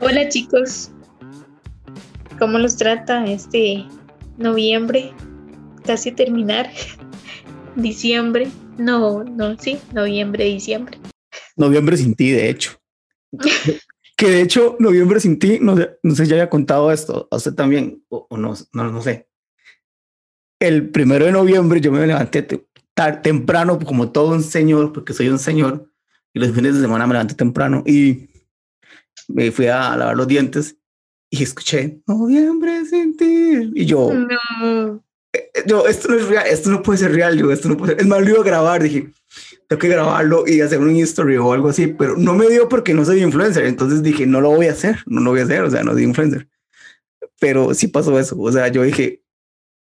Hola chicos, ¿cómo los trata este noviembre? Casi terminar. Diciembre. No, no, sí, noviembre, diciembre. Noviembre sin ti, de hecho. que de hecho, noviembre sin ti, no sé, no sé si ya había contado esto, a usted también, o, no, no, no sé. El primero de noviembre yo me levanté temprano, como todo un señor, porque soy un señor, y los fines de semana me levanté temprano y me fui a lavar los dientes y escuché noviembre sin ti. Y yo, no. Eh, eh, yo, esto no es real, esto no puede ser real, yo, esto no puede ser. Es más, lo iba a grabar, dije, tengo que grabarlo y hacer un history o algo así, pero no me dio porque no soy influencer. Entonces dije, no lo voy a hacer, no lo voy a hacer, o sea, no soy influencer. Pero sí pasó eso, o sea, yo dije,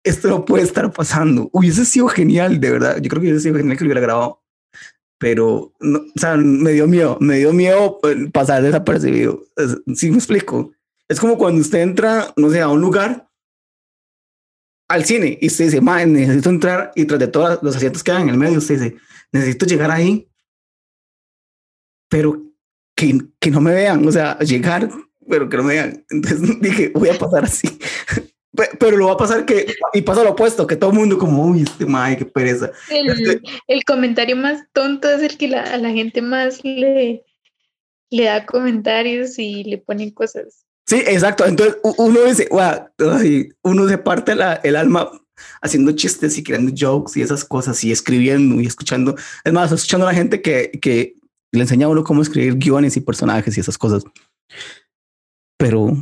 esto no puede estar pasando. Hubiese sido genial, de verdad. Yo creo que hubiese sido genial que lo hubiera grabado. Pero, no, o sea, me dio miedo, me dio miedo eh, pasar desapercibido. Sí me explico. Es como cuando usted entra, no sé, a un lugar, al cine, y usted dice, man, necesito entrar, y tras de todos los asientos que hay en el medio, usted dice, necesito llegar ahí, pero que, que no me vean, o sea, llegar, pero que no me vean. Entonces dije, voy a pasar así. Pero lo va a pasar que, y pasa lo opuesto, que todo el mundo como, uy, este mae, qué pereza. El, este el, comentario más tonto es el que la, a la gente más le, le da comentarios y le ponen cosas. Sí, exacto. Entonces uno dice, uno se parte la, el alma haciendo chistes y creando jokes y esas cosas y escribiendo y escuchando. Es más, escuchando a la gente que, que le enseña a uno cómo escribir guiones y personajes y esas cosas. Pero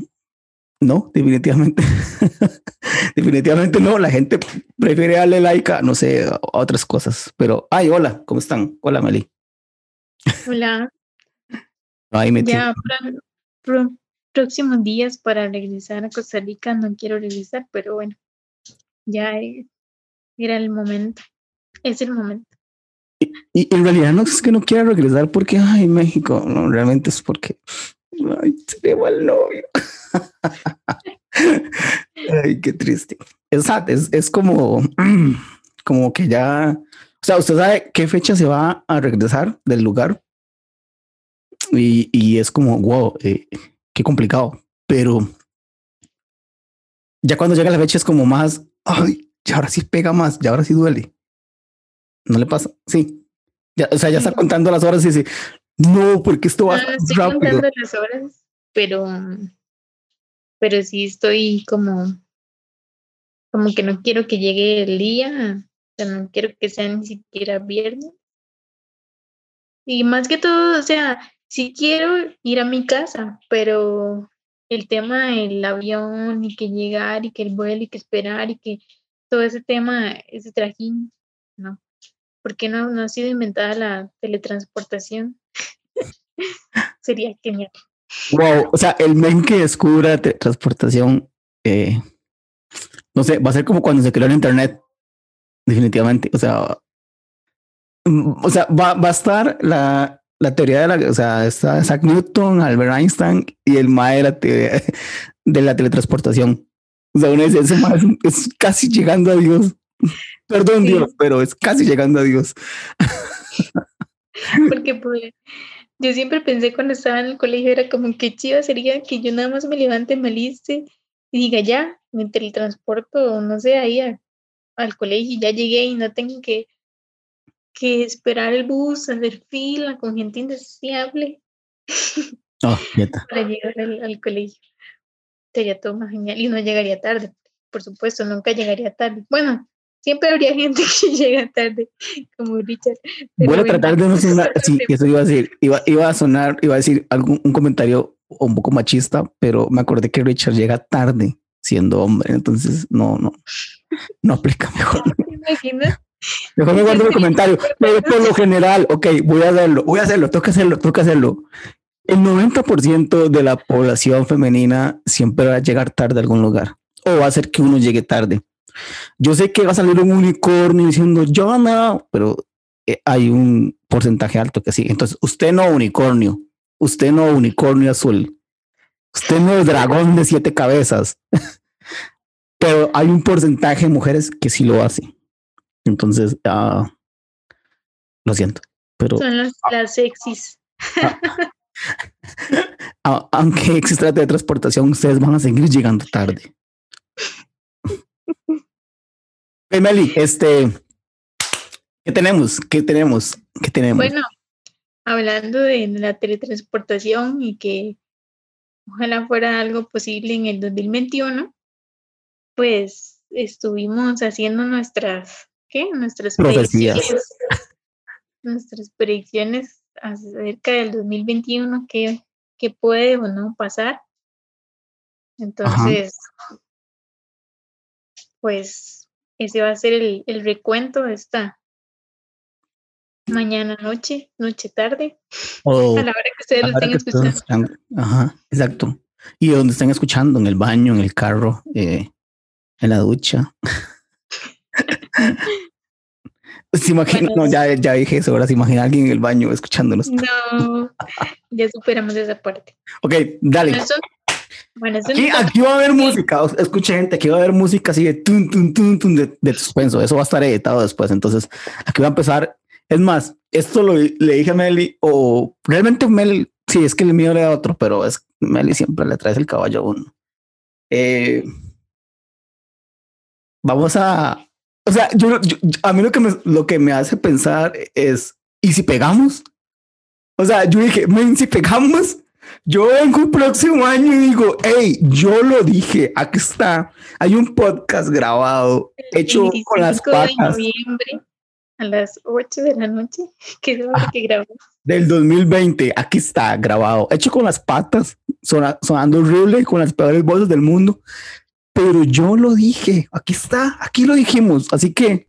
no, definitivamente. definitivamente no. La gente prefiere darle like a, no sé, a otras cosas. Pero, ay, hola, ¿cómo están? Hola, Meli. Hola. Ahí me ya, próximos días para regresar a Costa Rica. No quiero regresar, pero bueno, ya era el momento. Es el momento. Y, en realidad no es que no quiera regresar porque, ay, México, no, realmente es porque, ay, sería mal novio. Ay, qué triste. Es, es, es como, como que ya, o sea, usted sabe qué fecha se va a regresar del lugar y, y es como, wow, eh, qué complicado, pero ya cuando llega la fecha es como más, ay, ya ahora sí pega más, ya ahora sí duele. ¿No le pasa? Sí. Ya, o sea, ya está contando las horas y dice, no, porque esto va no, estoy contando las horas, pero pero sí estoy como, como que no quiero que llegue el día, o sea, no quiero que sea ni siquiera viernes. Y más que todo, o sea, sí quiero ir a mi casa, pero el tema del avión y que llegar y que el vuelo y que esperar y que todo ese tema, ese trajín, no. ¿Por qué no, no ha sido inventada la teletransportación? Sería genial. Wow, o sea, el men que descubra transportación, eh, no sé, va a ser como cuando se creó el internet, definitivamente. O sea, mm, o sea, va, va a estar la, la teoría de la, o sea, está Isaac Newton, Albert Einstein y el mae de la de la teletransportación. O sea, uno dice, ese mae es, casi llegando a Dios. Perdón, Dios, pero es casi llegando a Dios. Porque pues, yo siempre pensé cuando estaba en el colegio, era como que chiva sería que yo nada más me levante, me aliste y diga ya, me teletransporto, no sé, ahí al colegio y ya llegué y no tengo que, que esperar el bus, hacer fila con gente indeseable oh, para llegar al, colegio. Sería todo más genial y no llegaría tarde, por supuesto, nunca llegaría tarde. Bueno, siempre habría gente que llega tarde, como Richard. Voy a tratar de no sonar, sí, eso iba a decir, iba, iba a sonar, iba a decir algún un comentario un poco machista, pero me acordé que Richard llega tarde siendo hombre, entonces no, no, no aplica mejor. Mejor me guardo el comentario, pero por lo general, ok, voy a hacerlo, voy a hacerlo, toca hacerlo, toca hacerlo. El 90% de la población femenina siempre va a llegar tarde a algún lugar o va a hacer que uno llegue tarde. Yo sé que va a salir un unicornio diciendo yo no, pero eh, hay un porcentaje alto que sí. Entonces, usted no unicornio, usted no unicornio azul, usted no dragón de siete cabezas, pero hay un porcentaje de mujeres que sí lo hacen. Entonces, uh, lo siento. Pero, Son las, las sexys. a- aunque exista la teletransportación, ustedes van a seguir llegando tarde. Hey, Meli, este, ¿qué tenemos? ¿Qué tenemos? ¿Qué tenemos? Bueno, hablando de la teletransportación y que ojalá fuera algo posible en el 2021, pues estuvimos haciendo nuestras, ¿qué? Nuestras Profecías. predicciones, nuestras predicciones acerca del 2021, qué, qué puede o no pasar. Entonces, pues ese va a ser el, el recuento de esta mañana, noche, noche, tarde, O a la hora que ustedes lo estén escuchando. escuchando. Ajá, exacto. Y donde estén escuchando, en el baño, en el carro, eh, en la ducha. se imagina, Bueno, no, ya, ya dije eso, ahora se imagina alguien en el baño escuchándonos. No, ya superamos esa parte. Ok, dale. Bueno, bueno, eso Aquí, aquí va a haber música. Escuche, gente, aquí va a haber música así de tun, tun, tun, tun de, de suspenso. Eso va a estar editado después. Entonces, aquí va a empezar. Es más, esto lo le dije a Meli, o realmente Meli, sí, es que el mío era otro, pero es Meli siempre le traes el caballo a uno. Eh, vamos a. O sea, yo, yo- a mí lo que me, lo que me hace pensar es: ¿y si pegamos? O sea, yo dije, si pegamos, yo vengo el próximo año y digo, hey, yo lo dije, aquí está. Hay un podcast grabado, hecho con las 25 de patas noviembre a las 8 de la noche, que es hora que grabamos. del 2020. Aquí está grabado, hecho con las patas, sona- sonando horrible, con las peores voces del mundo. Pero yo lo dije, aquí está, aquí lo dijimos. Así que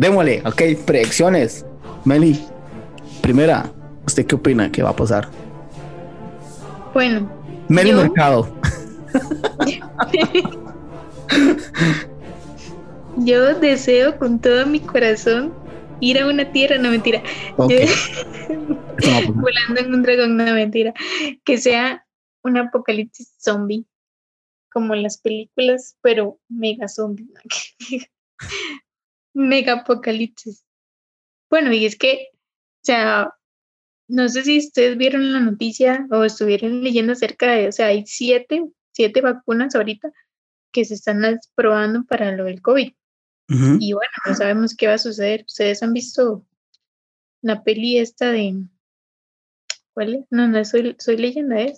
démosle, ok, predicciones. Meli, primera, ¿usted qué opina que va a pasar? Bueno, Meli Yo- Mercado. yo deseo con todo mi corazón ir a una tierra, no mentira, yo- volando en un dragón, no mentira, que sea un apocalipsis zombie, como en las películas, pero mega zombie. mega apocalipsis. Bueno, y es que, o sea, no sé si ustedes vieron la noticia o estuvieron leyendo acerca de, o sea, hay siete, siete vacunas ahorita que se están probando para lo del COVID. Y bueno, no sabemos qué va a suceder. ¿Ustedes han visto la peli esta de... ¿Cuál es? No, no, soy, soy leyenda, es.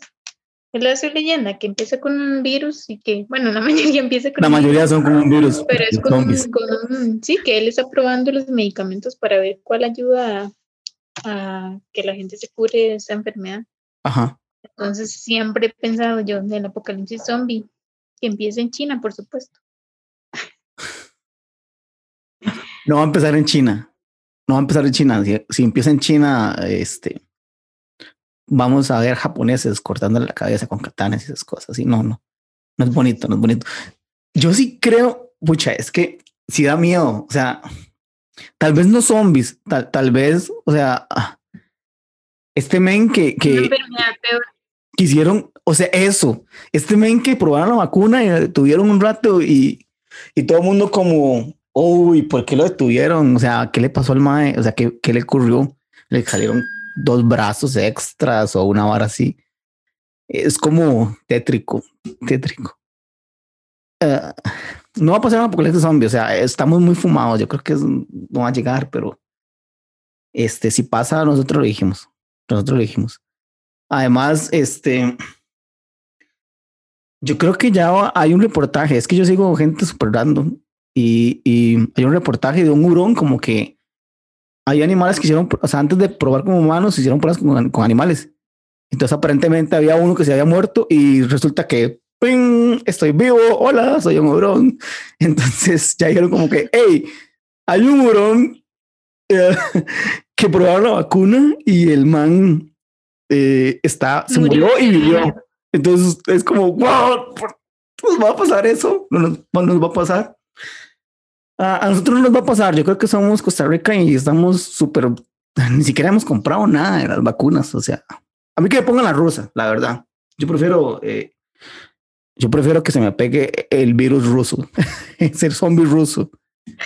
Es la Soy leyenda, que empieza con un virus y que, bueno, la mayoría empieza con La un virus, mayoría son como un virus. pero es con, un- con sí, que él está probando los medicamentos para ver cuál ayuda a, a que la gente se cure de esta enfermedad. Ajá. Entonces siempre he pensado yo en el apocalipsis zombie, que empiece en China, por supuesto. No va a empezar en China. No va a empezar en China. Si, si empieza en China, este, vamos a ver japoneses cortándole la cabeza con katanas y esas cosas. Y no, no, no es bonito, no es bonito. Yo sí creo, pucha, es que sí da miedo. O sea, tal vez no zombies, tal, tal vez, o sea, este men que, que peor. quisieron, o sea, eso, este men que probaron la vacuna y la detuvieron un rato y, y todo el mundo como, uy, ¿por qué lo detuvieron? O sea, ¿qué le pasó al mae? O sea, ¿qué, qué le ocurrió? Le salieron dos brazos extras o una vara así. Es como tétrico, tétrico. Eh, no va a pasar un apocalipsis zombie, o sea, estamos muy fumados. Yo creo que es- no va a llegar, pero este, si pasa, nosotros lo dijimos. Nosotros lo dijimos. Además, este, yo creo que ya hay un reportaje. Es que yo sigo gente super random y, y hay un reportaje de un hurón como que hay animales que hicieron, o sea, antes de probar como humanos, hicieron pruebas con, con animales. Entonces, aparentemente había uno que se había muerto y resulta que ¡ping! estoy vivo. Hola, soy un hurón. Entonces, ya dijeron como que, hey, hay un hurón eh, que probaron la vacuna y el man eh, está, se Murió. murió y vivió. Entonces es como, wow, nos va a pasar eso, no nos, no nos va a pasar. A, a nosotros no nos va a pasar. Yo creo que somos Costa Rica y estamos súper, ni siquiera hemos comprado nada de las vacunas. O sea, a mí que me pongan la rusa, la verdad. Yo prefiero, eh, yo prefiero que se me pegue el virus ruso, ser zombie ruso,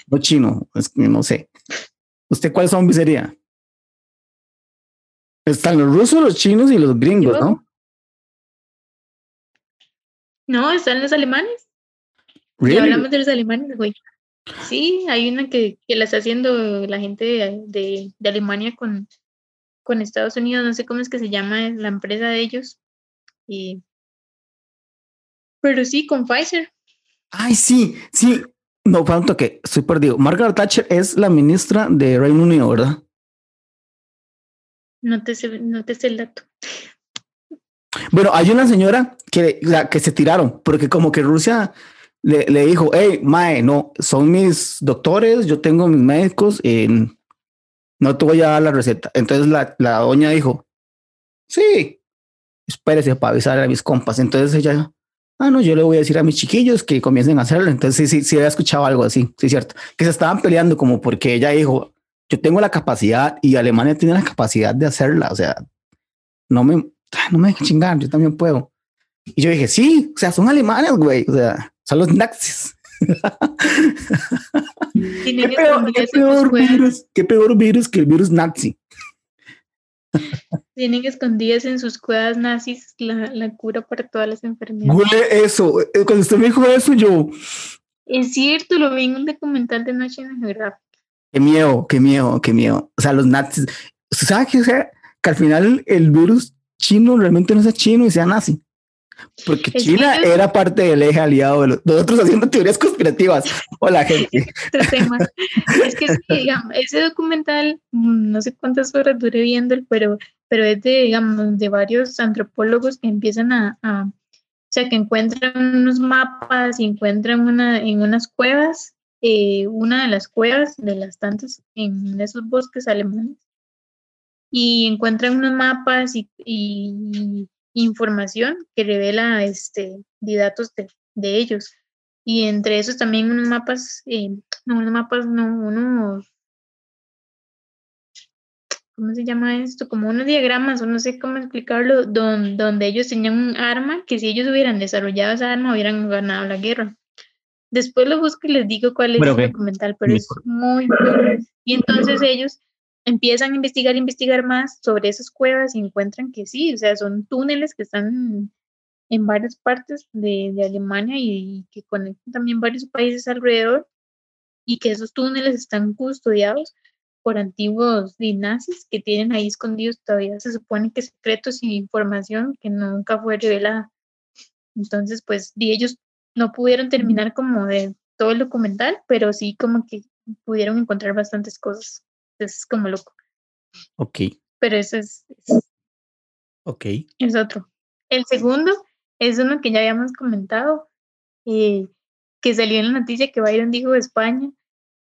no chino, es no sé. ¿Usted cuál zombie sería? Están los rusos, los chinos y los gringos, ¿no? No, están los alemanes. Ya Really? hablamos de los alemanes, güey. Sí, hay una que, que la está haciendo la gente de, de- de Alemania con, con Estados Unidos, no sé cómo es que se llama la empresa de ellos. Y, pero sí, con Pfizer. Ay, sí, sí. No, tanto que estoy perdido. Margaret Thatcher es la ministra de Reino Unido, ¿verdad? No te sé, no te sé el dato. Bueno, hay una señora que, la, que se tiraron porque como que Rusia le, le dijo, hey, Mae, no, son mis doctores, yo tengo mis médicos y no te voy a dar la receta. Entonces la, la doña dijo, sí, espérese para avisar a mis compas. Entonces ella, ah, no, yo le voy a decir a mis chiquillos que comiencen a hacerlo. Entonces sí, sí, sí, había escuchado algo así, sí, cierto, que se estaban peleando como porque ella dijo, yo tengo la capacidad y Alemania tiene la capacidad de hacerla. O sea, no me, ah, no me dejen chingar, yo también puedo. Y yo dije, sí, o sea, son alemanes, güey, o sea, son los nazis. ¿Qué peor, qué cuevas, virus, qué peor virus que el virus nazi. tienen escondidas en sus cuevas nazis la, la cura para todas las enfermedades. Google eso. eh, Cuando usted me dijo eso, yo, Es cierto, lo vi en un documental de National Geographic. qué miedo, qué miedo, qué miedo. O sea, los nazis, ¿usted sabe que, o sea, que al final el virus chino realmente no sea chino y sea nazi? Porque Es China era parte del eje aliado de los, nosotros haciendo teorías conspirativas. Hola, gente. Es que digamos, ese documental, mm, no sé cuántas horas duré viéndolo, pero, pero es de, digamos, de varios antropólogos que empiezan a, a- o sea, que encuentran unos mapas y encuentran una, en unas cuevas, eh, una de las cuevas de las tantas en esos bosques alemanes, y encuentran unos mapas y, y información que revela este, de datos de, de ellos. Y entre esos también unos mapas, eh, no, unos mapas, no, unos, ¿cómo se llama esto? Como unos diagramas, o no sé cómo explicarlo, don- donde ellos tenían un arma que si ellos hubieran desarrollado esa arma hubieran ganado la guerra. Después lo busco y les digo cuál es Pero el qué, documental, pero es muy bueno. Y entonces ellos empiezan a investigar, investigar más sobre esas cuevas y encuentran que sí, o sea, son túneles que están en varias partes de, Alemania y que conectan también varios países alrededor y que esos túneles están custodiados por antiguos di- nazis que tienen ahí escondidos todavía, se supone que secretos y información que nunca fue revelada. Entonces, pues, ellos no pudieron terminar como de todo el documental, pero sí como que pudieron encontrar bastantes cosas. Entonces, es como loco. Ok, Pero eso es, es, ok. es otro. El segundo es uno que ya habíamos comentado, eh, que salió en la noticia que Biden dijo de España,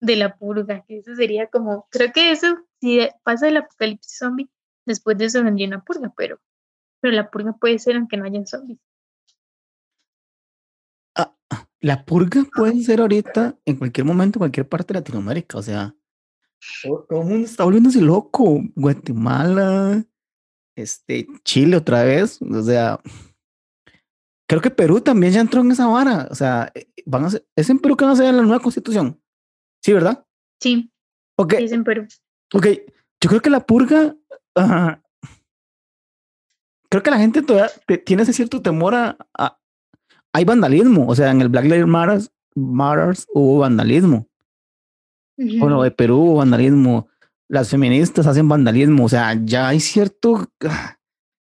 de la purga, que eso sería como, creo que eso, si pasa el apocalipsis zombie, después de eso vendría una purga, pero, pero la purga puede ser aunque no haya zombies. La purga puede ser ahorita, en cualquier momento, en cualquier parte de Latinoamérica. O sea, todo, el mundo está volviéndose loco. Guatemala, este, Chile otra vez. O sea, creo que Perú también ya entró en esa vara. O sea, eh, van a ser, es en Perú que van a hacer la nueva constitución. Sí, ¿verdad? Sí, Ok, sí es en Perú. ok. Yo creo que la purga. creo que la gente todavía te- tiene ese cierto temor a, a- Hay vandalismo. O sea, en el Black Lives Matter Matters hubo vandalismo. Bueno, de Perú vandalismo. Las feministas hacen vandalismo. O sea, ya hay cierto. ah,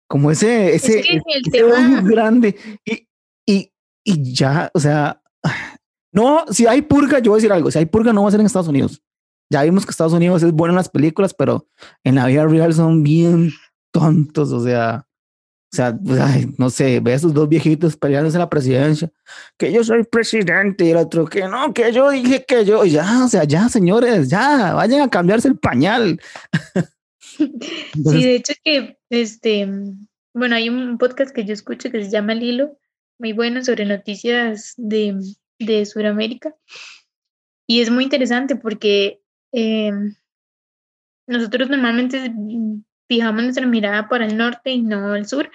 Como ese. Es ese, que el tema, grande. Y, y, y ya, o sea. No, si hay purga, yo voy a decir algo. Si hay purga, no va a ser en Estados Unidos. Ya vimos que Estados Unidos es bueno en las películas, pero en la vida real son bien tontos. O sea, o sea, pues, no sé, ve a esos dos viejitos peleándose en la presidencia. Que yo soy presidente y el otro que no, que yo dije que yo. Ya, o sea, ya, señores, ya, vayan a cambiarse el pañal. sí, de hecho que este bueno, hay un podcast que yo escucho que se llama El Hilo, muy bueno sobre noticias de, de Sudamérica. Y es muy interesante porque eh, nosotros normalmente fijamos nuestra mirada para el norte y no al sur.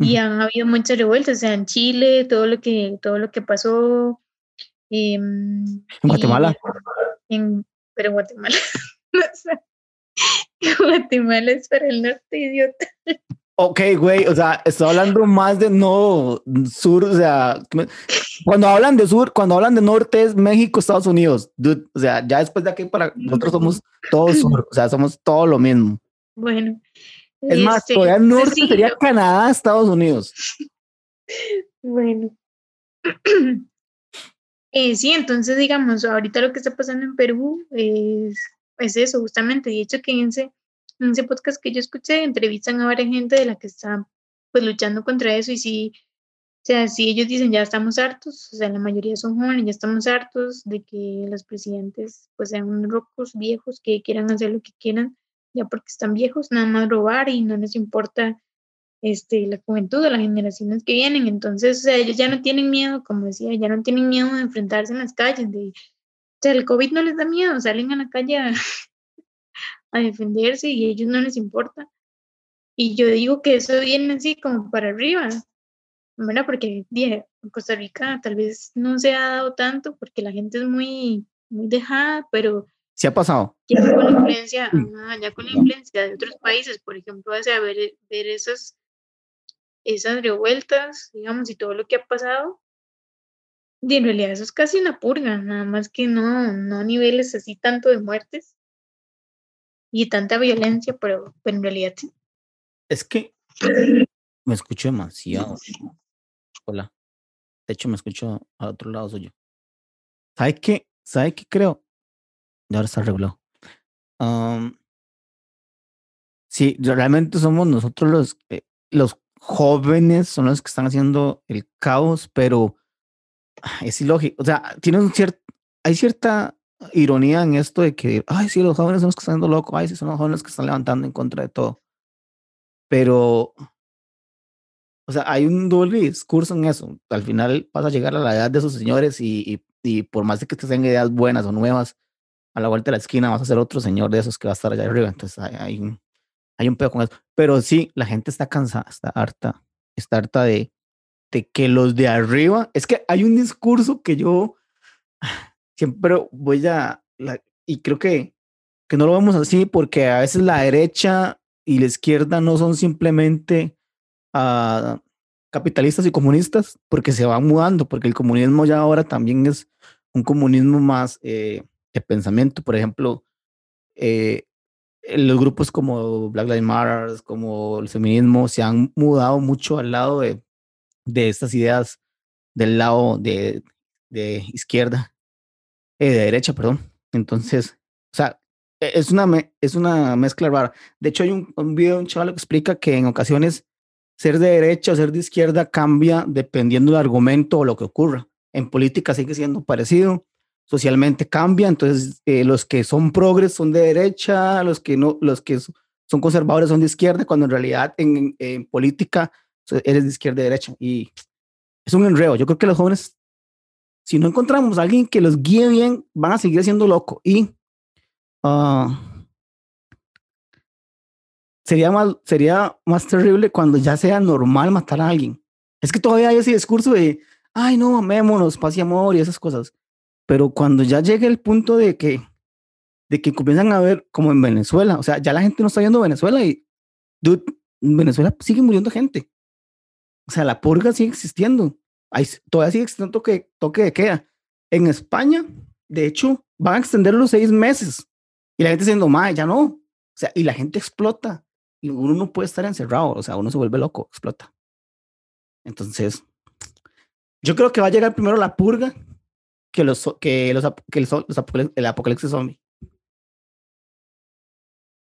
Y han habido muchas revueltas, o sea, en Chile, todo lo que, todo lo que pasó. Em, en Guatemala. En, pero Guatemala. Guatemala es para el norte, idiota. Ok, güey, o sea, estoy hablando más de no sur, o sea, cuando hablan de sur, cuando hablan de norte es México, Estados Unidos, o sea, ya después de aquí para nosotros somos todos sur, o sea, somos todo lo mismo. Bueno. Es más, este, el norte sería Canadá, Estados Unidos. Bueno. Eh, sí, entonces digamos, ahorita lo que está pasando en Perú es, es eso, justamente. De hecho, que en ese en ese podcast que yo escuché, entrevistan a varias gente de la que está pues luchando contra eso y si, o sea, si ellos dicen ya estamos hartos, o sea, la mayoría son jóvenes, ya estamos hartos de que los presidentes pues sean unos rocos viejos que quieran hacer lo que quieran, ya porque están viejos, nada más robar y no les importa este, la juventud o las generaciones que vienen. Entonces, o sea, ellos ya no tienen miedo, como decía, ya no tienen miedo de enfrentarse en las calles. De, o sea, el COVID no les da miedo, salen a la calle a, a defenderse y a ellos no les importa. Y yo digo que eso viene así como para arriba, ¿verdad? Porque en Costa Rica tal vez no se ha dado tanto porque la gente es muy, muy dejada, pero... ¿Se ha pasado? Ya con la influencia, ya con la influencia de otros países, por ejemplo, a ver, ver esas, esas revueltas, digamos, y todo lo que ha pasado, y en realidad eso es casi una purga, nada más que no, no niveles así tanto de muertes, y tanta violencia, pero, en realidad sí. Es que me escucho demasiado. Hola. De hecho, me escucho a otro lado soy yo. ¿Sabe qué? ¿Sabe qué creo? Y ahora está arreglado. sí, realmente somos nosotros los, eh, los jóvenes, son los que están haciendo el caos, pero es ilógico. O sea, tiene un cierto, hay cierta ironía en esto de que, ay, sí, los jóvenes son los que están dando loco, ay, sí, son los jóvenes que están levantando en contra de todo. Pero, o sea, hay un doble discurso en eso. Al final vas a llegar a la edad de esos señores y, y, por más de que te ideas buenas o nuevas, a la vuelta de la esquina vas a ser otro señor de esos que va a estar allá arriba. Entonces hay, hay un, hay pedo con eso. Pero sí, la gente está cansada, está harta, está harta de, de que los de arriba, es que hay un discurso que yo siempre voy a, y creo que, que no lo vemos así porque a veces la derecha y la izquierda no son simplemente uh, capitalistas y comunistas porque se van mudando, porque el comunismo ya ahora también es un comunismo más eh, pensamiento, por ejemplo, eh, los grupos como Black Lives Matter, como el feminismo, se han mudado mucho al lado de, estas ideas del lado de, de izquierda eh, de derecha, perdón. Entonces, o sea, e, es una, es una mezcla rara. De hecho, hay un, un video de un chaval que explica que en ocasiones ser de derecha o ser de izquierda cambia dependiendo del argumento o lo que ocurra. En política sigue siendo parecido, socialmente cambia, entonces eh, los que son progres son de derecha, los que no, los que son conservadores son de izquierda, cuando en realidad en, en política eres de izquierda y derecha. Y es un enredo. Yo creo que los jóvenes si no encontramos a alguien que los guíe bien, van a seguir siendo loco. Y ah, sería, más, sería más terrible cuando ya sea normal matar a alguien. Es que todavía hay ese discurso de, ay, no, amémonos, paz y amor y esas cosas. Pero cuando ya llegue el punto de que, de que comienzan a ver como en Venezuela, o sea, ya la gente no está viendo Venezuela y, dude, en Venezuela sigue muriendo gente. O sea, la purga sigue existiendo todavía sigue existiendo toque, toque de queda. En España, de hecho, van a extender los seis meses. Y la gente diciendo, ma, ya no. O sea, y la gente explota. Y uno no puede estar encerrado. O sea, uno se vuelve loco, explota. Entonces, yo creo que va a llegar primero la purga que los que los, que el apocalipsis zombie.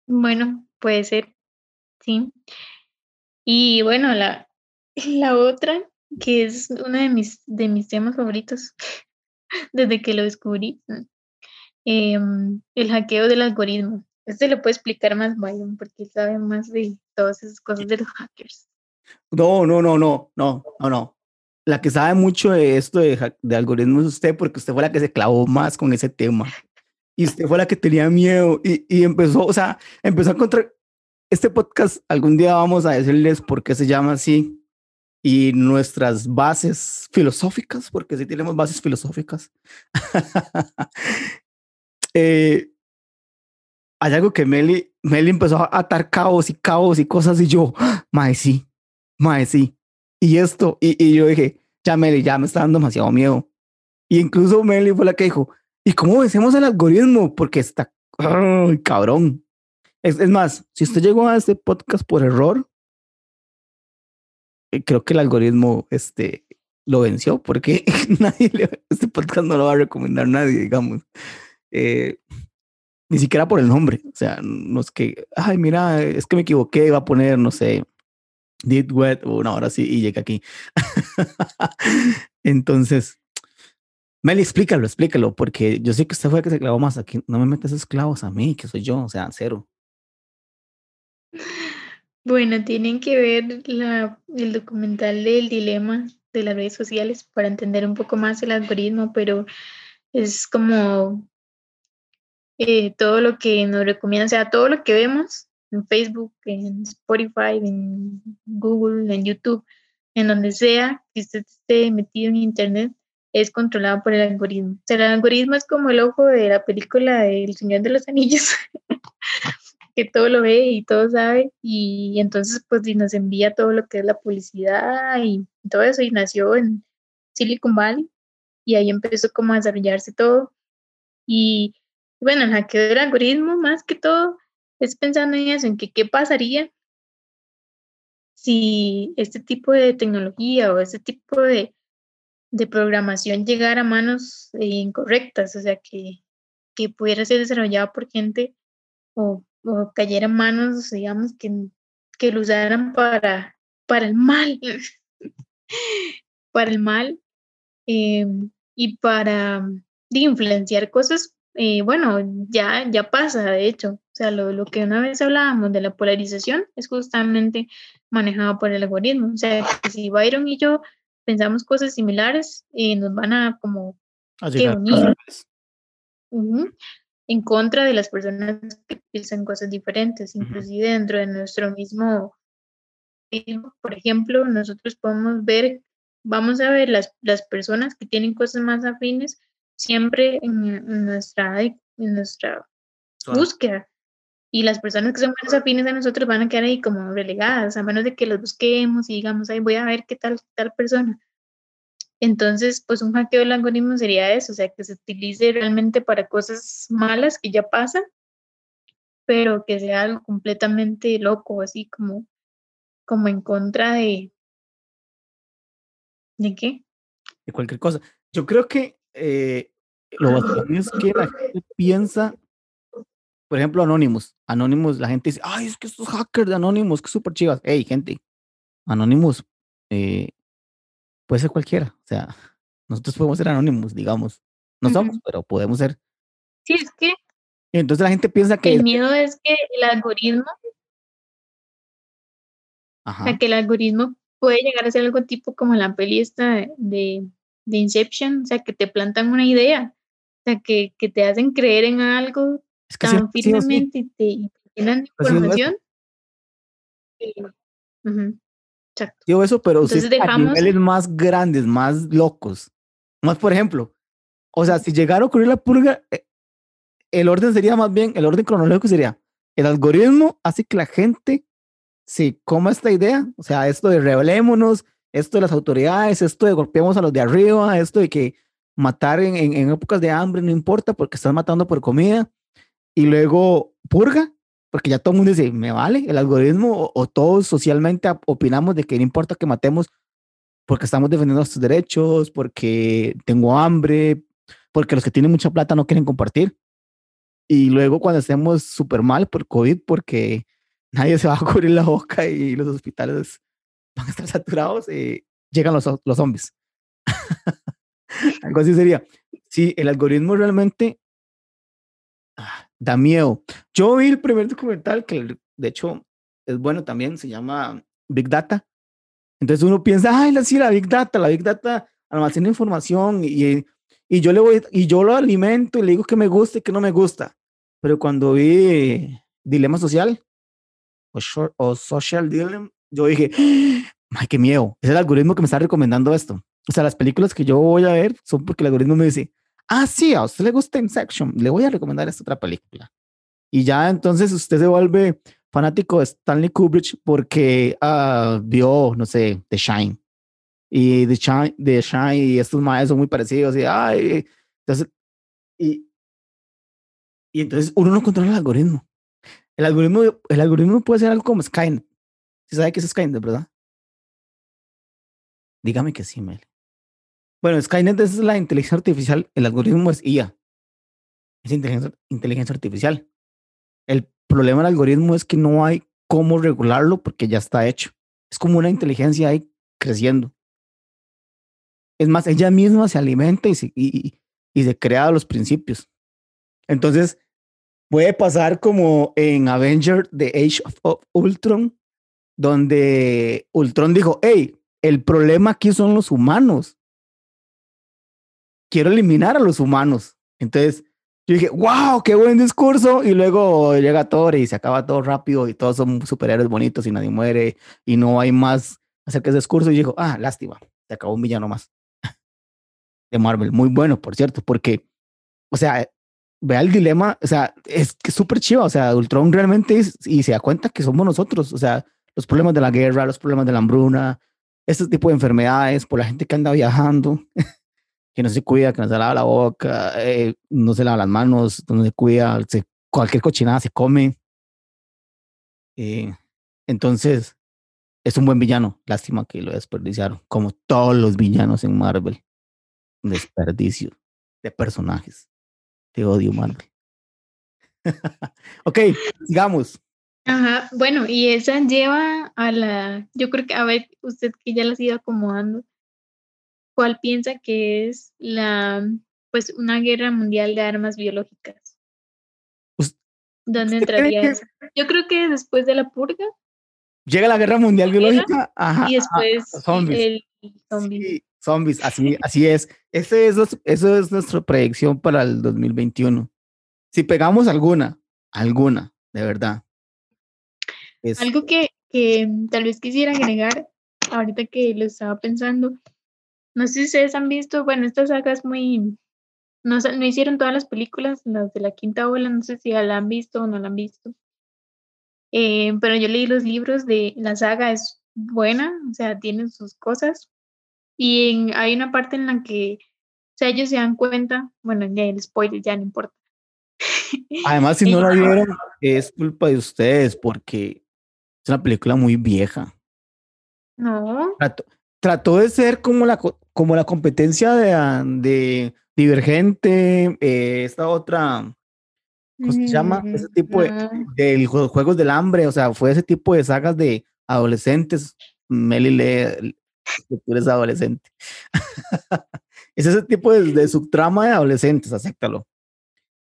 Bueno, puede ser. Sí. Y bueno, la, la otra que es uno de mis, de mis temas favoritos desde que lo descubrí. Em, el hackeo del algoritmo. Este lo puede explicar más Byron porque sabe más de todas esas cosas de los hackers. No, no, no, no, no, no, no. La que sabe mucho de esto de, de algoritmos es usted, porque usted fue la que se clavó más con ese tema. Y usted fue la que tenía miedo y, y empezó, o sea, empezó a encontrar. Este podcast, algún día vamos a decirles por qué se llama así y nuestras bases filosóficas, porque sí tenemos bases filosóficas. eh, hay algo que Meli, Meli empezó a atar cabos y cabos y cosas y yo, mae, sí, mae, sí. Y esto, y, y yo dije, ya Meli, ya me está dando demasiado miedo. Y incluso Meli fue la que dijo, ¿y cómo vencemos el algoritmo? Porque está, cabrón. Es, es más, si usted llegó a este podcast por error, eh, creo que el algoritmo este, lo venció porque nadie le, este podcast no lo va a recomendar nadie, digamos. Eh, ni siquiera por el nombre. O sea, no es que, ay, mira, es que me equivoqué, iba a poner, no sé, did wet o una hora así y llega aquí. Entonces, Meli, explícalo, explícalo, porque yo sé que usted fue el que se clavó más aquí. No me metes esos clavos a mí, que soy yo, o sea, cero. Bueno, tienen que ver la, el documental del dilema de las redes sociales para entender un poco más el algoritmo, pero es como eh, todo lo que nos recomienda, o sea, todo lo que vemos en Facebook, en Spotify, en Google, en YouTube, en donde sea que usted esté metido en Internet, es controlado por el algoritmo. O sea, el algoritmo es como el ojo de la película El Señor de los Anillos, que todo lo ve y todo sabe, y entonces pues nos envía todo lo que es la publicidad y todo eso, y nació en Silicon Valley, y ahí empezó como a desarrollarse todo. Y bueno, el hackeo del algoritmo, más que todo, es pensando en eso, en que qué pasaría si este tipo de tecnología o este tipo de, de programación llegara a manos eh, incorrectas, o sea, que, que pudiera ser desarrollado por gente o, o cayera en manos, digamos, que, que lo usaran para, para el mal, para el mal eh, y para de influenciar cosas eh, bueno, ya, ya pasa, de hecho. O sea, lo, lo, que una vez hablábamos de la polarización es justamente manejado por el algoritmo. O sea, que si Byron y yo pensamos cosas similares, eh, nos van a como que unir uh -huh, en contra de las personas que piensan cosas diferentes, inclusive uh -huh. dentro de nuestro mismo por ejemplo, nosotros podemos ver, vamos a ver las, las personas que tienen cosas más afines siempre en, nuestra, en nuestra búsqueda. Y las personas que son menos afines a nosotros van a quedar ahí como relegadas, a menos de que los busquemos y digamos, ahí voy a ver qué tal tal persona. Entonces, pues un hackeo del algoritmo sería eso, o sea, que se utilice realmente para cosas malas que ya pasan, pero que sea algo completamente loco, así como, como en contra de... ¿De qué? De cualquier cosa. Yo creo que eh, lo bastante es que la gente piensa, por ejemplo, Anonymous. Anonymous, la gente dice, ay, es que estos hackers de Anonymous, que súper chivas. Hey, gente, Anonymous eh, puede ser cualquiera. O sea, nosotros podemos ser Anonymous, digamos. No uh -huh. somos, pero podemos ser. Sí, es que. Y entonces la gente piensa que. El miedo es que el algoritmo. Ajá. O sea, que el algoritmo puede llegar a ser algo tipo como la peli esta de, de de Inception, o sea, que te plantan una idea, o sea, que, que te hacen creer en algo es que tan sí, firmemente sí, y te llenan de Pues sí, información. Y- ujú, Exacto. Digo eso, pero sí Entonces es a dejamos- niveles más grandes, más locos. Más, por ejemplo, o sea, si llegara a ocurrir la purga, eh, el orden sería más bien, el orden cronológico sería, el algoritmo hace que la gente se coma esta idea, o sea, esto de rebelémonos, esto de las autoridades, esto de golpeemos a los de arriba, esto de que matar en, en- en épocas de hambre no importa porque están matando por comida, y luego purga, porque ya todo el mundo dice, me vale el algoritmo, o, o todos socialmente opinamos de que no importa que matemos porque estamos defendiendo nuestros derechos, porque tengo hambre, porque los que tienen mucha plata no quieren compartir. Y luego cuando estemos súper mal por COVID, porque nadie se va a cubrir la boca y los hospitales van a estar saturados, eh, llegan los, los zombies. Algo así sería. Sí, el algoritmo realmente ah, da miedo. Yo vi el primer documental que de hecho es bueno también, se llama Big Data, Entonces uno piensa, ay, sí, la Big Data, la Big Data almacena información y, y yo le voy, y yo lo alimento y le digo que me gusta y que no me gusta. Pero cuando vi Dilema Social o, o Social Dilemma, yo dije, ay, qué miedo, es el algoritmo que me está recomendando esto. O sea, las películas que yo voy a ver son porque el algoritmo me dice, ah, sí, a usted le gusta Inception, le voy a recomendar esta otra película. Y ya entonces usted se vuelve fanático de Stanley Kubrick porque uh, vio, no sé, The Shine. Y The Shine, The Shine y estos maestros son muy parecidos. Y, ay, entonces, y, y entonces uno no controla el algoritmo. El algoritmo, el algoritmo puede ser algo como Skynet. ¿Sí sabe qué es Skynet, verdad? Dígame que sí, Mel. Bueno, Skynet es la inteligencia artificial, el algoritmo es IA. Es inteligencia, artificial. El problema del algoritmo es que no hay cómo regularlo porque ya está hecho. Es como una inteligencia ahí creciendo. Es más, ella misma se alimenta y se, y, y crea los principios. Entonces, puede pasar como en Avenger The Age of Ultron, donde Ultron dijo, hey, el problema aquí son los humanos quiero eliminar a los humanos. Entonces, yo dije, wow, qué buen discurso. Y luego llega Thor y se acaba todo rápido y todos son superhéroes bonitos y nadie muere y no hay más acerca de ese discurso. Y dijo, ah, lástima, se acabó un villano más de Marvel. Muy bueno, por cierto, porque, o sea, vea el dilema, o sea, es que súper chido. O sea, Ultron realmente y se da cuenta que somos nosotros. O sea, los problemas de la guerra, los problemas de la hambruna, este tipo de enfermedades, por la gente que anda viajando. que no se cuida, que no se lava la boca, eh, no se lava las manos, no se cuida, cualquier cochinada se come. Eh, entonces, es un buen villano. Lástima que lo desperdiciaron, como todos los villanos en Marvel. desperdicio de personajes. Te odio, Marvel. ok, sigamos. Ajá, bueno, y esa lleva a la, yo creo que, a ver, usted que ya la ha ido acomodando, ¿cuál piensa que es la, pues, una guerra mundial de armas biológicas? ¿Dónde entraría eso? Yo creo que después de la purga. Llega la guerra mundial biológica. Ajá, y después zombies. el zombie. zombies, así, así es. Ese es eso es nuestra predicción para el 2021. Si pegamos alguna, alguna, de verdad. Algo que, que tal vez quisiera agregar, ahorita que lo estaba pensando, no sé si ustedes han visto, bueno, esta saga es muy, no, no hicieron todas las películas, las de la quinta ola, no sé si la han visto o no la han visto. Eh, pero yo leí los libros de la saga, es buena, o sea, tiene sus cosas. Y hay una parte en la que, o sea, ellos se dan cuenta, bueno, ya el spoiler ya no importa. Además, si no la vieron, es culpa de ustedes porque es una película muy vieja. No trató de ser como la, como la competencia de, de Divergente, eh, esta otra, ¿cómo se llama? Ese tipo de, de, juegos del hambre, o sea, fue ese tipo de sagas de adolescentes. Meli lee, tú eres adolescente. es ese tipo de, de subtrama de adolescentes, acéptalo.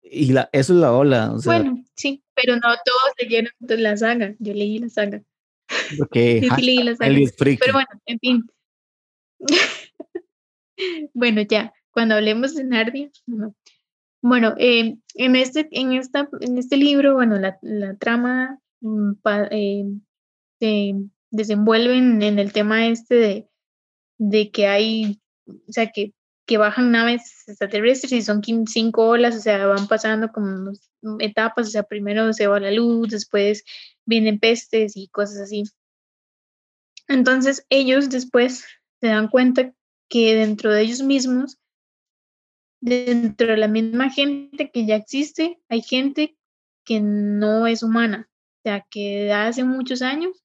Y la, eso es la ola. bueno, sí, pero no todos leyeron la saga. Yo leí la saga. Porque sí, leí la saga. Pero bueno, en fin, bueno, ya, cuando hablemos de Narnia, Bueno, eh, en, este, en, esta, en este libro, bueno, la, trama mm, eh, se desenvuelve en, el tema este de, de, que hay, o sea, que, que bajan naves extraterrestres y son cinco olas, o sea, van pasando como etapas, o sea, primero se va la luz, después vienen pestes y cosas así. Entonces ellos después se dan cuenta que dentro de ellos mismos, dentro de la misma gente que ya existe, hay gente que no es humana. O sea, que hace muchos años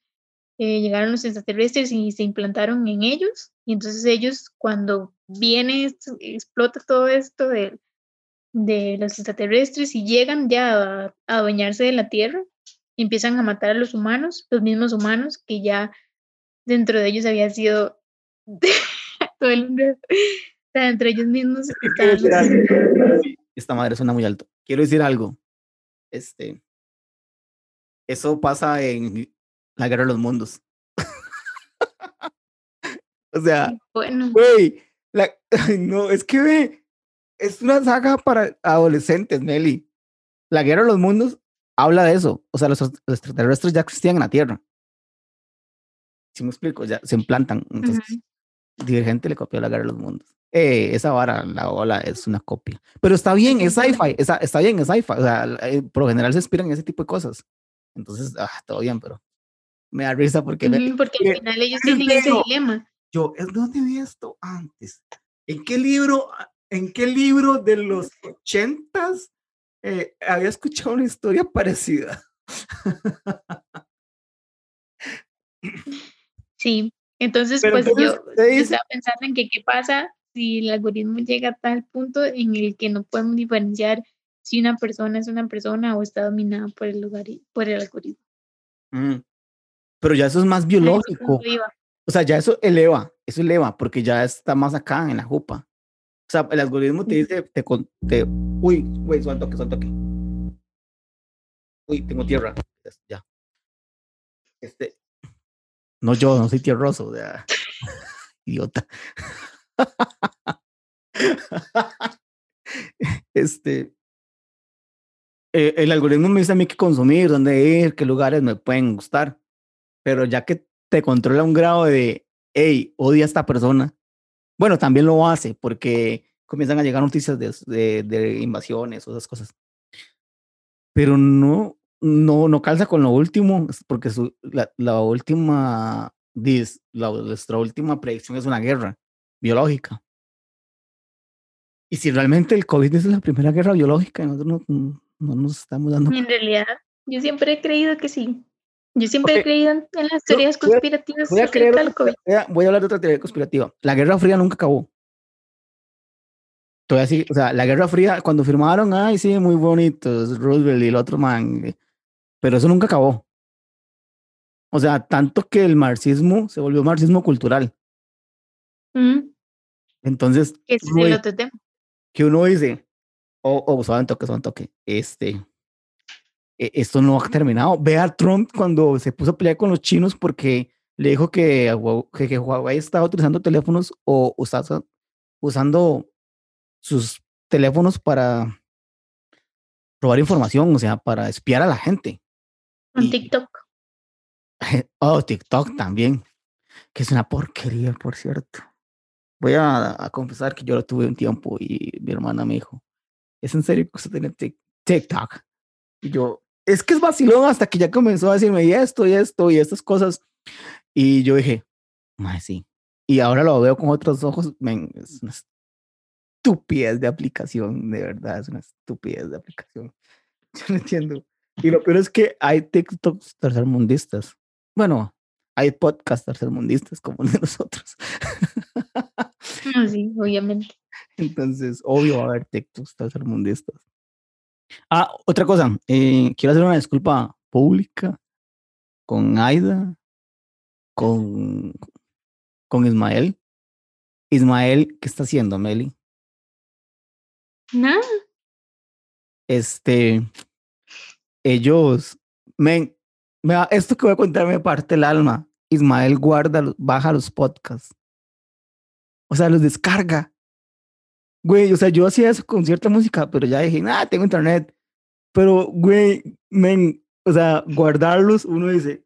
eh, llegaron los extraterrestres y se implantaron en ellos. Y entonces ellos, cuando viene, explota todo esto de, de los extraterrestres y llegan ya a, adueñarse de la Tierra, empiezan a matar a los humanos, los mismos humanos que ya dentro de ellos había sido todo el entre ellos mismos. Esta madre suena muy alto. Quiero decir algo. Este, eso pasa en la guerra de los mundos. O sea, Bueno, güey, la, ay, no, es que ve, es una saga para adolescentes, Meli. La guerra de los mundos habla de eso. O sea, los, los extraterrestres ya existían en la Tierra. Si me explico, ya se implantan. Entonces. Divergente le copió la guerra de los mundos. Eh, esa vara, la ola, es una copia. Pero está bien, es sci-fi, está, está bien, es sci-fi. O sea, eh, por lo general se inspiran en ese tipo de cosas. Entonces, ah, todo bien, pero me da risa porque me- porque al final ellos el tienen ese dilema. yo, ¿en ¿dónde vi esto antes? ¿En qué libro, en qué libro de los ochentas eh, había escuchado una historia parecida? Sí, entonces Pero pues entonces, yo, estaba pensando en que qué pasa si el algoritmo llega a tal punto en el que no podemos diferenciar si una persona es una persona o está dominada por el lugar por el algoritmo. Mm. Pero ya eso es más biológico. O sea, ya eso eleva, eso eleva, porque ya está más acá en la jupa. O sea, el algoritmo te dice, te, te uy, güey, suelto toque, suelto toque. Uy, tengo tierra. Ya. Este, no yo, no soy tierroso, o sea, idiota. este, eh, el algoritmo me dice a mí qué consumir, dónde ir, qué lugares me pueden gustar, pero ya que te controla un grado de, hey, odia a esta persona, bueno, también lo hace porque comienzan a llegar noticias de, de, de invasiones o esas cosas, pero no, no, no calza con lo último, porque su, la, la última, dis, la, nuestra última predicción es una guerra biológica. Y si realmente el COVID es la primera guerra biológica, nosotros no, no nos estamos dando En realidad, yo siempre he creído que sí. Yo siempre Ok. he creído en, en las teorías a- conspirativas Voy a, creer acerca del otra- COVID. voy a- voy a hablar de otra teoría conspirativa. La Guerra Fría nunca acabó. Todavía sí, o sea, la Guerra Fría, cuando firmaron, ay, sí, muy bonitos, Roosevelt y el otro man, eh, pero eso nunca acabó. O sea, tanto que el marxismo se volvió marxismo cultural. Ujú, Entonces, que es uno el di- otro tema. que uno dice, oh, oh, suave toque, suave toque, este, e- esto no ha terminado. Ve a Trump cuando se puso a pelear con los chinos porque le dijo que, que, que Huawei estaba utilizando teléfonos o usasa- usando sus teléfonos para robar información, o sea, para espiar a la gente. Con TikTok. Oh, TikTok también, que es una porquería, por cierto. Voy a, a confesar que yo lo tuve un tiempo y mi hermana me dijo, ¿es en serio que usted tiene Tik- TikTok? Y yo, es que es vacilón hasta que ya comenzó a decirme y esto y esto y estas cosas. Y yo dije, más sí. Y ahora lo veo con otros ojos, men, es una estupidez de aplicación, de verdad, es una estupidez de aplicación. Yo no entiendo. Y lo peor es que hay TikToks tercermundistas. Bueno, hay podcasts tercermundistas como el de nosotros. Ah, sí, obviamente. Entonces, obvio va a haber TikToks tercermundistas. Ah, otra cosa, eh, quiero hacer una disculpa pública con Aida, con, con Ismael. Ismael, ¿qué está haciendo, Meli? Nada. Este, ellos, men, me da- esto que voy a contar me parte el alma. Ismael guarda, baja los podcasts. O sea, los descarga. Güey, o sea, yo hacía eso con cierta música, pero ya dije, nada, tengo internet. Pero, güey, men, o sea, guardarlos, uno dice,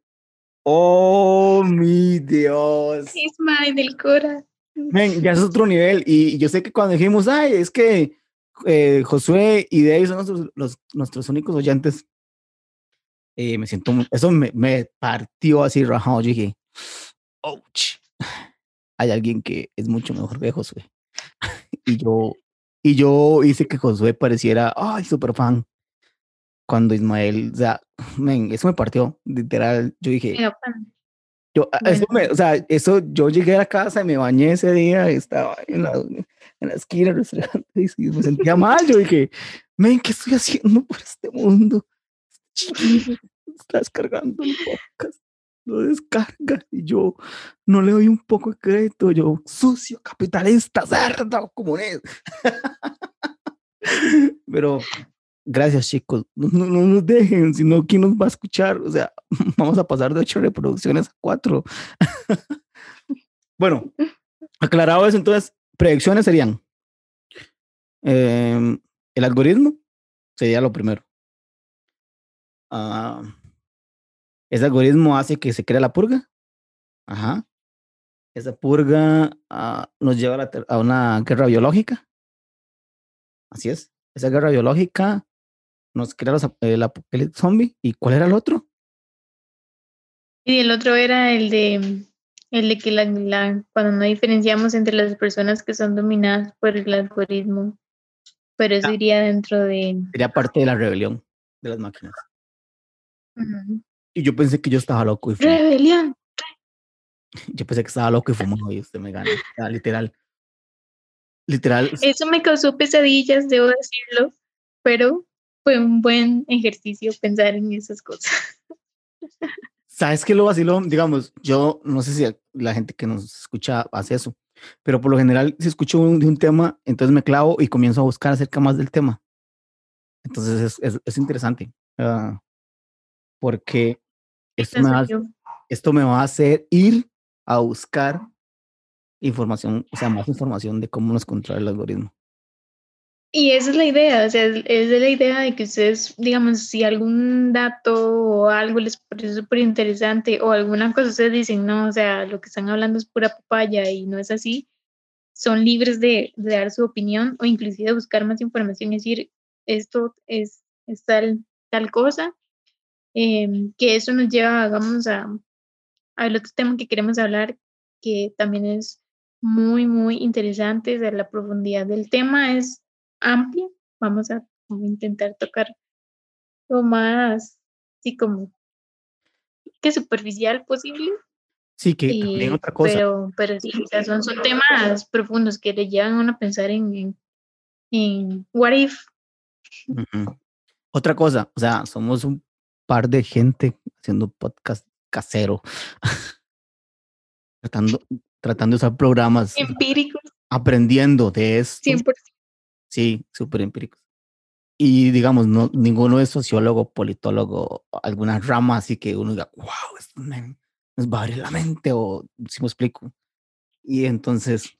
oh, mi Dios. Ismael del Cora. Men, ya es otro nivel. Y yo sé que cuando dijimos, ay, es que eh, Josué y Dave son nuestros, los, nuestros únicos oyentes, eh, me siento, eso me, me partió así rajado. Yo dije, ouch, hay alguien que es mucho mejor que Josué. y yo, y yo hice que Josué pareciera, ay, súper fan. Cuando Ismael, o sea, men, eso me partió, literal. Yo dije, yo, a- eso me- o sea, eso, yo llegué a la casa y me bañé ese día, estaba en la, en la esquina restaurante y me sentía mal. Yo dije, men, ¿qué estoy haciendo por este mundo? Chiquillo, está descargando el podcast, lo descarga y yo no le doy un poco de crédito. Yo, sucio, capitalista, cerdo, comunista. Pero gracias, chicos. No nos dejen, sino quién nos va a escuchar. O sea, vamos a pasar de ocho reproducciones a cuatro. bueno, Aclarado eso, entonces, predicciones serían em, el algoritmo sería lo primero. Ah, ese algoritmo hace que se crea la purga. Ajá. Esa purga ah, nos lleva a, a, una guerra biológica. Así es. Esa guerra biológica nos crea los, el apocalipsis zombie. ¿Y cuál era el otro? Y el otro era el de el de que la, la, cuando no diferenciamos entre las personas que son dominadas por el algoritmo, pero eso iría dentro de... Sería parte de la rebelión de las máquinas. Y yo pensé que yo estaba loco. Y ¡Rebelión! Yo pensé que estaba loco y fumó y usted me gana. literal. Literal. Eso me causó pesadillas, debo decirlo, pero fue un buen ejercicio pensar en esas cosas. ¿Sabes qué lo vaciló? Digamos, yo no sé si la gente que nos escucha hace eso, pero por lo general, si escucho un, de un tema, entonces me clavo y comienzo a buscar acerca más del tema. Entonces es, es, es interesante, uh, porque esto me, va, esto me va a hacer ir a buscar información, o sea, más información de cómo nos controla el algoritmo. Y esa es la idea, o sea, es la idea de que ustedes, digamos, si algún dato o algo les parece súper interesante o alguna cosa ustedes dicen, no, o sea, lo que están hablando es pura papaya y no es así, son libres de, de dar su opinión o inclusive buscar más información y decir, esto es, es tal, tal cosa, eh, que eso nos lleva, vamos a, al otro tema que queremos hablar, que también es muy, muy interesante, o la profundidad del tema es amplia. Vamos a intentar tocar lo más, sí, como que superficial posible. Sí, que también otra cosa. Pero, pero sí, son, son temas profundos que le llevan a uno a pensar en, en, en what if. Otra cosa, o sea, somos un par de gente haciendo podcast casero, tratando, tratando de usar programas empíricos, aprendiendo de esto. 100%. Sí, súper empíricos. Y digamos, no, ninguno es sociólogo, politólogo, alguna rama así que uno diga, wow, esto me, nos va a abrir la mente o si me explico. Y entonces,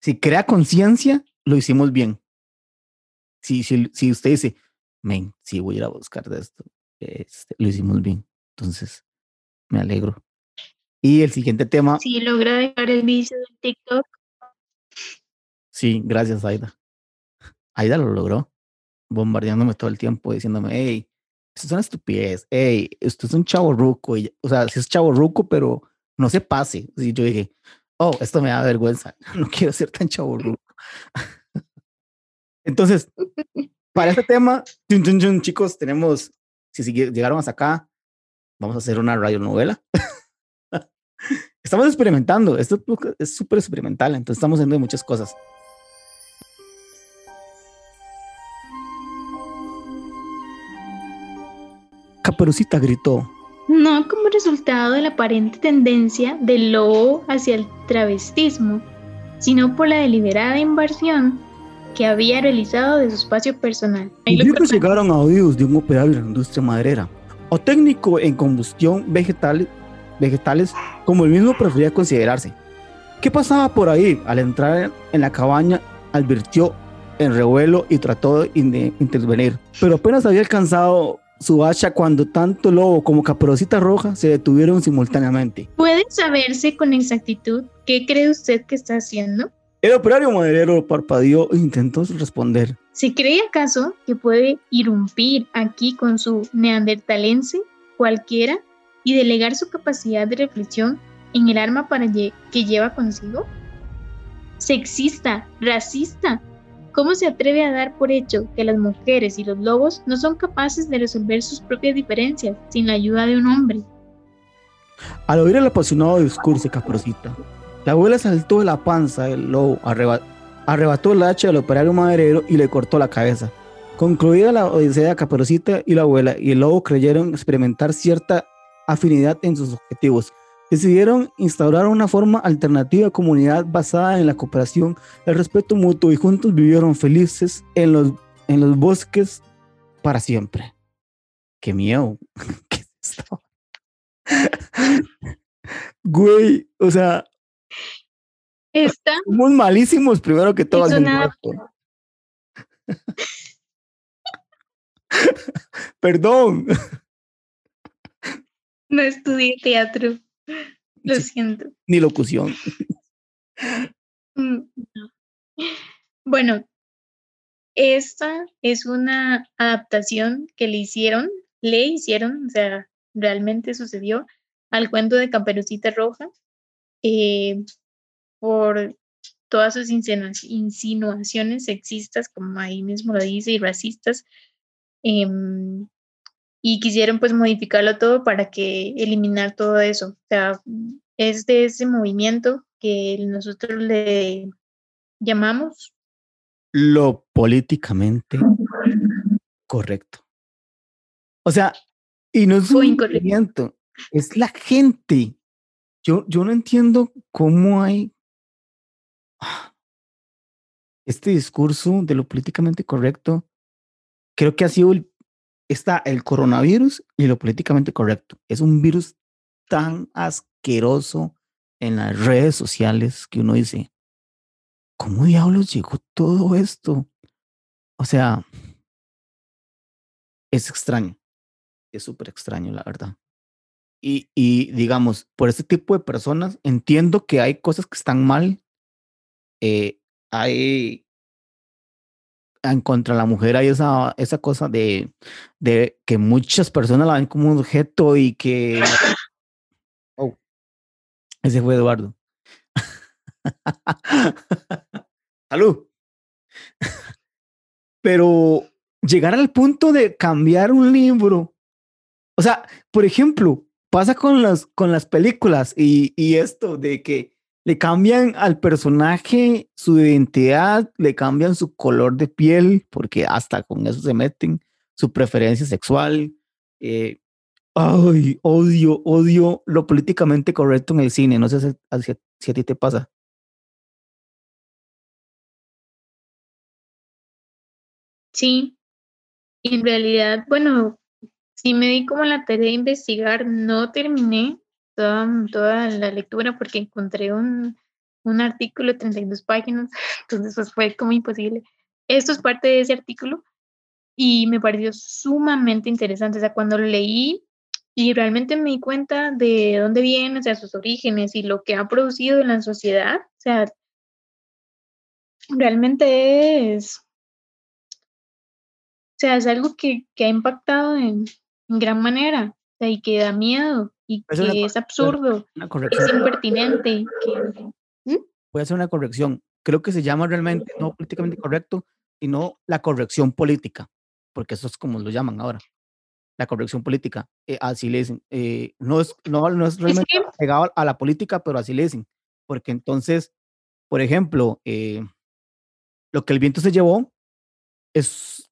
si crea conciencia, lo hicimos bien. Si, si, si usted dice, men, sí voy a ir a buscar de esto, este, lo hicimos bien. Entonces, me alegro. Y el siguiente tema. Sí, logra dejar el vicio del TikTok. Sí, gracias, Aida. Aida lo logró, bombardeándome todo el tiempo, diciéndome, hey, esto es una estupidez, hey, esto es un chavo ruco, o sea, sí es chavo ruco, pero no se pase. Y yo dije, oh, esto me da vergüenza, no quiero ser tan chavo ruco. Entonces, para este tema, chicos, tenemos, si llegaron hasta acá, vamos a hacer una radionovela. estamos experimentando, esto es súper experimental, entonces estamos haciendo muchas cosas. Caperucita gritó. No como resultado de la aparente tendencia del lobo hacia el travestismo, sino por la deliberada inversión que había realizado de su espacio personal. Los llegaron a oídos de un operario de la industria maderera o técnico en combustión vegetal, vegetales, como el mismo prefería considerarse. ¿Qué pasaba por ahí? Al entrar en la cabaña, advirtió en revuelo y trató de intervenir, pero apenas había alcanzado su hacha cuando tanto lobo como caperucita roja se detuvieron simultáneamente. ¿Puede saberse con exactitud qué cree usted que está haciendo? El operario maderero parpadeó e intentó responder. ¿Se cree acaso que puede irrumpir aquí con su neandertalense cualquiera y delegar su capacidad de reflexión en el arma para que lleva consigo? Sexista, racista, ¿Cómo se atreve a dar por hecho que las mujeres y los lobos no son capaces de resolver sus propias diferencias sin la ayuda de un hombre? Al oír el apasionado discurso de Caprosita, la abuela saltó de la panza del lobo, arrebató el hacha del operario maderero y le cortó la cabeza. Concluida la odisea de Caprosita y la abuela y el lobo creyeron experimentar cierta afinidad en sus objetivos decidieron instaurar una forma alternativa de comunidad basada en la cooperación, el respeto mutuo y juntos vivieron felices en los, bosques para siempre. Qué miedo. ¿Qué es? Güey, o sea, Esta Somos malísimos primero que todo una. Perdón. no estudié teatro. Lo Sí. siento. Ni locución. Mm, no. Bueno, esta es una adaptación que le hicieron, le hicieron, o sea, realmente sucedió al cuento de Caperucita Roja eh, por todas sus insinu- insinuaciones sexistas, como ahí mismo lo dice, y racistas. em, y quisieron pues modificarlo todo para que eliminar todo eso. O sea, es de ese movimiento que nosotros le llamamos Lo políticamente correcto. O sea, y no es un incorrecto. movimiento, es la gente. Yo, yo no entiendo cómo hay este discurso de lo políticamente correcto. Creo que ha sido el, está el coronavirus y lo políticamente correcto. Es un virus tan asqueroso en las redes sociales que uno dice, ¿cómo diablos llegó todo esto? O sea, es extraño, es súper extraño, la verdad. Y, y digamos, por este tipo de personas, entiendo que hay cosas que están mal. Eh, hay en contra de la mujer hay esa, esa cosa de, de que muchas personas la ven como un objeto y que... Oh, ese fue Eduardo. Salud. Pero llegar al punto de cambiar un libro, o sea, por ejemplo, pasa con las, con las películas y, y esto de que le cambian al personaje su identidad, le cambian su color de piel, porque hasta con eso se meten, su preferencia sexual. eh, ay, odio, odio lo políticamente correcto en el cine. No sé si, si- si a ti te pasa. Sí, en realidad, bueno, sí me di como la tarea de investigar, no terminé toda, toda la lectura porque encontré un, un artículo de 32 páginas, entonces pues fue como imposible. Esto es parte de ese artículo y me pareció sumamente interesante, o sea, cuando lo leí y realmente me di cuenta de dónde viene, o sea, sus orígenes y lo que ha producido en la sociedad, o sea, realmente es, o sea, es algo que, que ha impactado en, en gran manera o sea, y que da miedo y una que es absurdo, Una es impertinente. que- Voy a hacer una corrección. Creo que se llama realmente no políticamente correcto, sino la corrección política, porque eso es como lo llaman ahora. La corrección política. eh, así le dicen. eh, no, es, no, no es Es realmente que, pegado a la política, pero así le dicen. Porque entonces, por ejemplo, eh, lo que el viento se llevó es,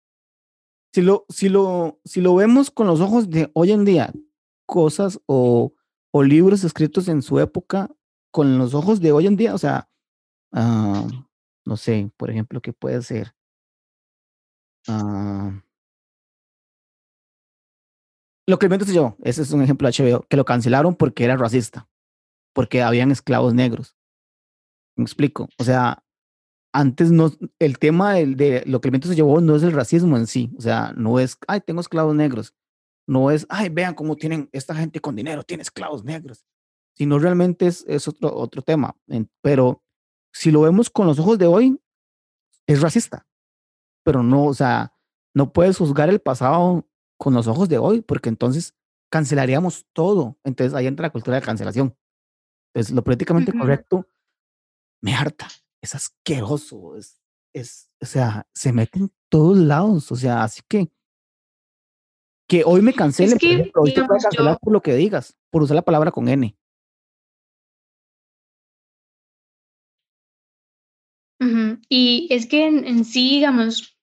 si lo, si lo, si lo vemos con los ojos de hoy en día, cosas o, o libros escritos en su época, con los ojos de hoy en día, o sea, ah, no sé, por ejemplo, ¿qué puede ser? Ah, lo que se llevó, ese es un ejemplo de HBO, que lo cancelaron porque era racista, porque habían esclavos negros. Me explico. O sea, antes no, el tema del- de, lo que el viento se llevó no es el racismo en sí. O sea, no es, ay, tengo esclavos negros. No es, ay, vean cómo tienen esta gente con dinero, tiene esclavos negros. Sino realmente es, es otro, otro tema. Pero si lo vemos con los ojos de hoy, es racista. Pero no, o sea, no puedes juzgar el pasado con los ojos de hoy, porque entonces cancelaríamos todo. Entonces ahí entra la cultura de cancelación. Entonces, lo políticamente Ujú. correcto me harta, es asqueroso, es, es, o sea, se mete en todos lados, o sea, así que que hoy me cancelen, por que, ejemplo, hoy te digamos, cancelar yo- por lo que digas, por usar la palabra con N. Y es que en, en sí, digamos,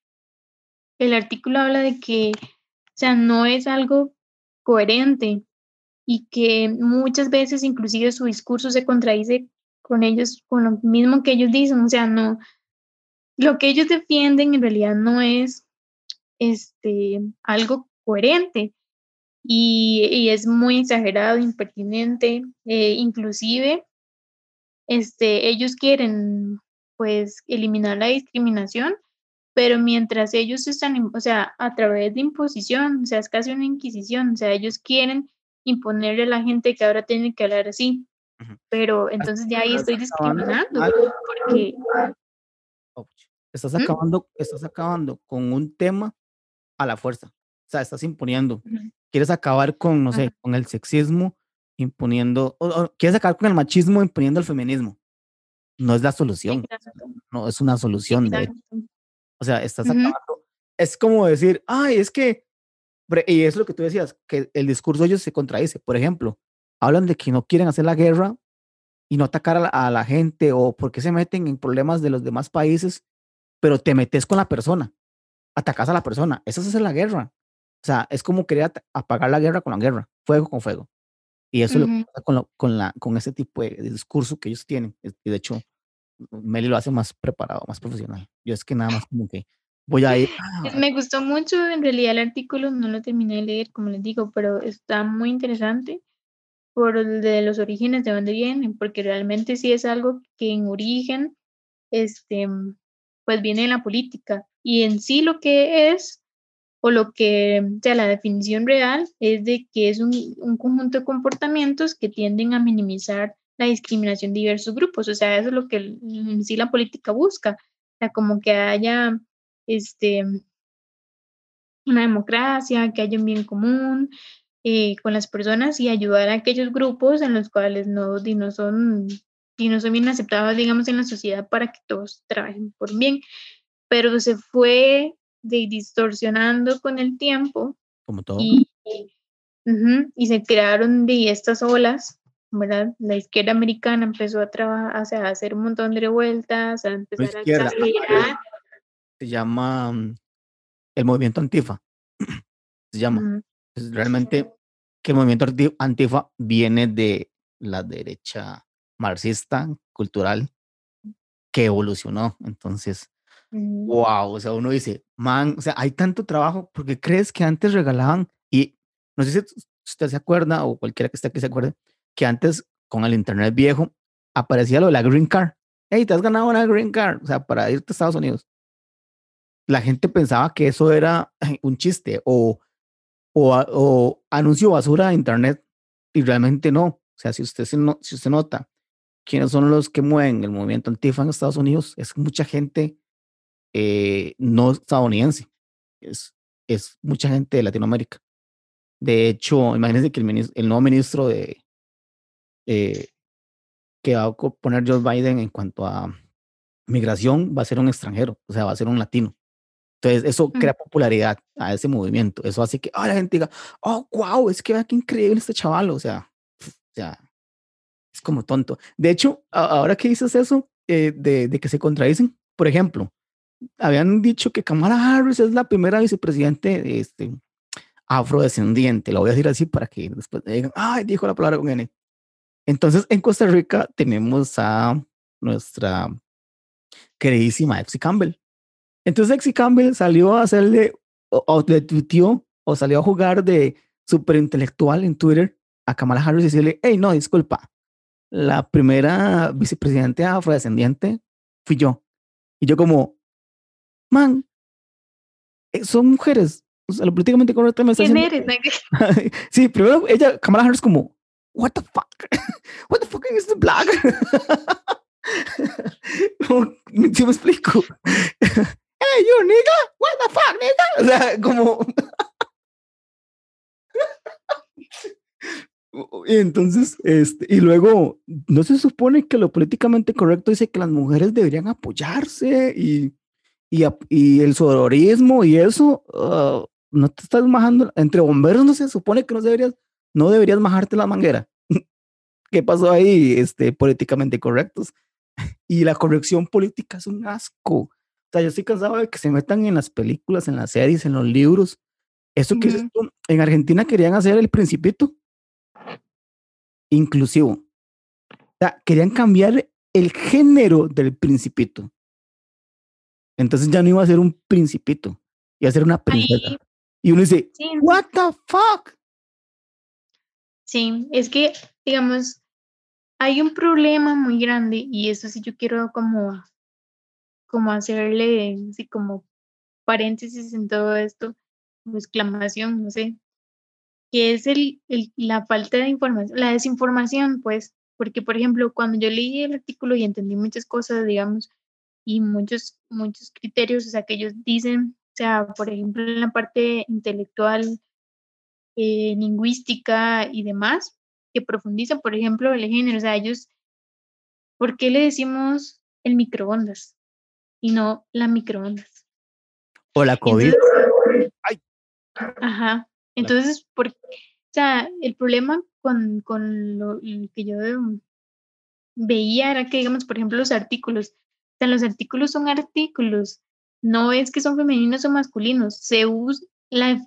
el artículo habla de que, o sea, no es algo coherente y que muchas veces inclusive su discurso se contradice con ellos, con lo mismo que ellos dicen, o sea, no, lo que ellos defienden en realidad no es este, algo coherente y, y es muy exagerado, impertinente, eh, inclusive este, ellos quieren pues eliminar la discriminación, pero mientras ellos están, o sea, a través de imposición, o sea, es casi una inquisición, o sea, ellos quieren imponerle a la gente que ahora tiene que hablar así, pero entonces ya ahí estoy discriminando, porque... Estás acabando, estás acabando con un tema a la fuerza, sea, estás imponiendo, quieres acabar con, no sé, con el sexismo, imponiendo, o, quieres acabar con el machismo imponiendo el feminismo. No es la solución, no es una solución. De o sea, estás acabando. Es como decir, ay, es que, y es lo que tú decías, que el discurso de ellos se contradice. Por ejemplo, hablan de que no quieren hacer la guerra y no atacar a la, gente o porque se meten en problemas de los demás países, pero te metes con la persona, atacas a la persona. Eso es hacer la guerra. O sea, es como querer apagar la guerra con la guerra, fuego con fuego. Y eso es lo que pasa con, con, la, con ese tipo de discurso que ellos tienen. Y de hecho, Meli lo hace más preparado, más profesional. Yo es que nada más como que voy a ir. Me gustó mucho, en realidad el artículo no lo terminé de leer, como les digo, pero está muy interesante por el de los orígenes, de dónde vienen, porque realmente sí es algo que en origen, este, pues viene de la política. Y en sí lo que es, o lo que, sea, la definición real es de que es un, un conjunto de comportamientos que tienden a minimizar la discriminación de diversos grupos. O sea, eso es lo que en sí la política busca. O sea, como que haya este, una democracia, que haya un bien común eh, con las personas y ayudar a aquellos grupos en los cuales no, no son y no son bien aceptados, digamos, en la sociedad para que todos trabajen por bien. Pero se fue de, distorsionando con el tiempo. Como todo. Y, y se crearon de estas olas ¿verdad? La izquierda americana empezó a trabajar, o sea, a hacer un montón de revueltas, a empezar a exagerar. Se llama mm, el movimiento antifa. Se llama. Es realmente que el movimiento antifa viene de la derecha marxista, cultural, que evolucionó. Entonces, wow, o sea, uno dice, man, o sea, hay tanto trabajo, porque crees que antes regalaban, y no sé si usted se acuerda, o cualquiera que esté aquí se acuerde, que antes con el internet viejo aparecía lo de la green card. Hey, te has ganado una green card, o sea, para irte a Estados Unidos. La gente pensaba que eso era un chiste o, o, o anuncio basura de internet y realmente no. O sea, si usted, no, si usted nota quiénes son los que mueven el movimiento antifa en Estados Unidos, es mucha gente eh, no estadounidense, es, es mucha gente de Latinoamérica. De hecho, imagínense que el, el nuevo ministro de, eh, que va a poner Joe Biden en cuanto a migración va a ser un extranjero, o sea, va a ser un latino. Entonces, eso crea popularidad a ese movimiento. Eso hace que oh, la gente diga, oh, wow, es que vea qué increíble este chaval. O sea, o sea, es como tonto. De hecho, ahora que dices eso, eh, de, de, que se contradicen, por ejemplo, habían dicho que Kamala Harris es la primera vicepresidente este, afrodescendiente. Lo voy a decir así para que después digan, ay, dijo la palabra con N. Entonces, en Costa Rica tenemos a nuestra queridísima Exy Campbell. Entonces, Exy Campbell salió a hacerle, o, le tuiteó, o salió a jugar de súper intelectual en Twitter a Kamala Harris y decirle, hey, no, disculpa, la primera vicepresidenta afrodescendiente fui yo. Y yo como, man, eh, son mujeres. O sea, lo políticamente correcto me está ¿Quién eres? sí, primero ella, Kamala Harris como, what the fuck? What the fuck is the black? ¿Sí me explico? hey, you nigga, what the fuck, nigga? O sea, como... y entonces, este, y luego, ¿no se supone que lo políticamente correcto dice que las mujeres deberían apoyarse y, y, y el sororismo y eso? Uh, no te estás majando, entre bomberos no se supone que no deberías no deberías majarte la manguera. ¿Qué pasó ahí? Este, políticamente correctos. Y la corrección política es un asco. O sea, yo estoy cansado de que se metan en las películas, en las series, en los libros. Eso que en Argentina querían hacer el principito inclusivo. O sea, querían cambiar el género del principito. Entonces ya no iba a ser un principito, iba a ser una princesa. Y uno dice, what the fuck? Sí, es que, digamos, hay un problema muy grande y eso sí yo quiero como, como hacerle así como paréntesis en todo esto, exclamación, no sé, que es el, el, la falta de información, la desinformación, pues, porque por ejemplo, cuando yo leí el artículo y entendí muchas cosas, digamos, y muchos, muchos criterios, o sea, que ellos dicen, o sea, por ejemplo, en la parte intelectual, eh, lingüística y demás, que profundizan, por ejemplo, el género, o sea, ellos, ¿por qué le decimos el microondas y no la microondas? O la COVID. Ajá. Entonces, por, o sea, el problema con, con lo, que yo veía era que, digamos, por ejemplo, los artículos, sea, los artículos son artículos, no es que son femeninos o masculinos, se usa,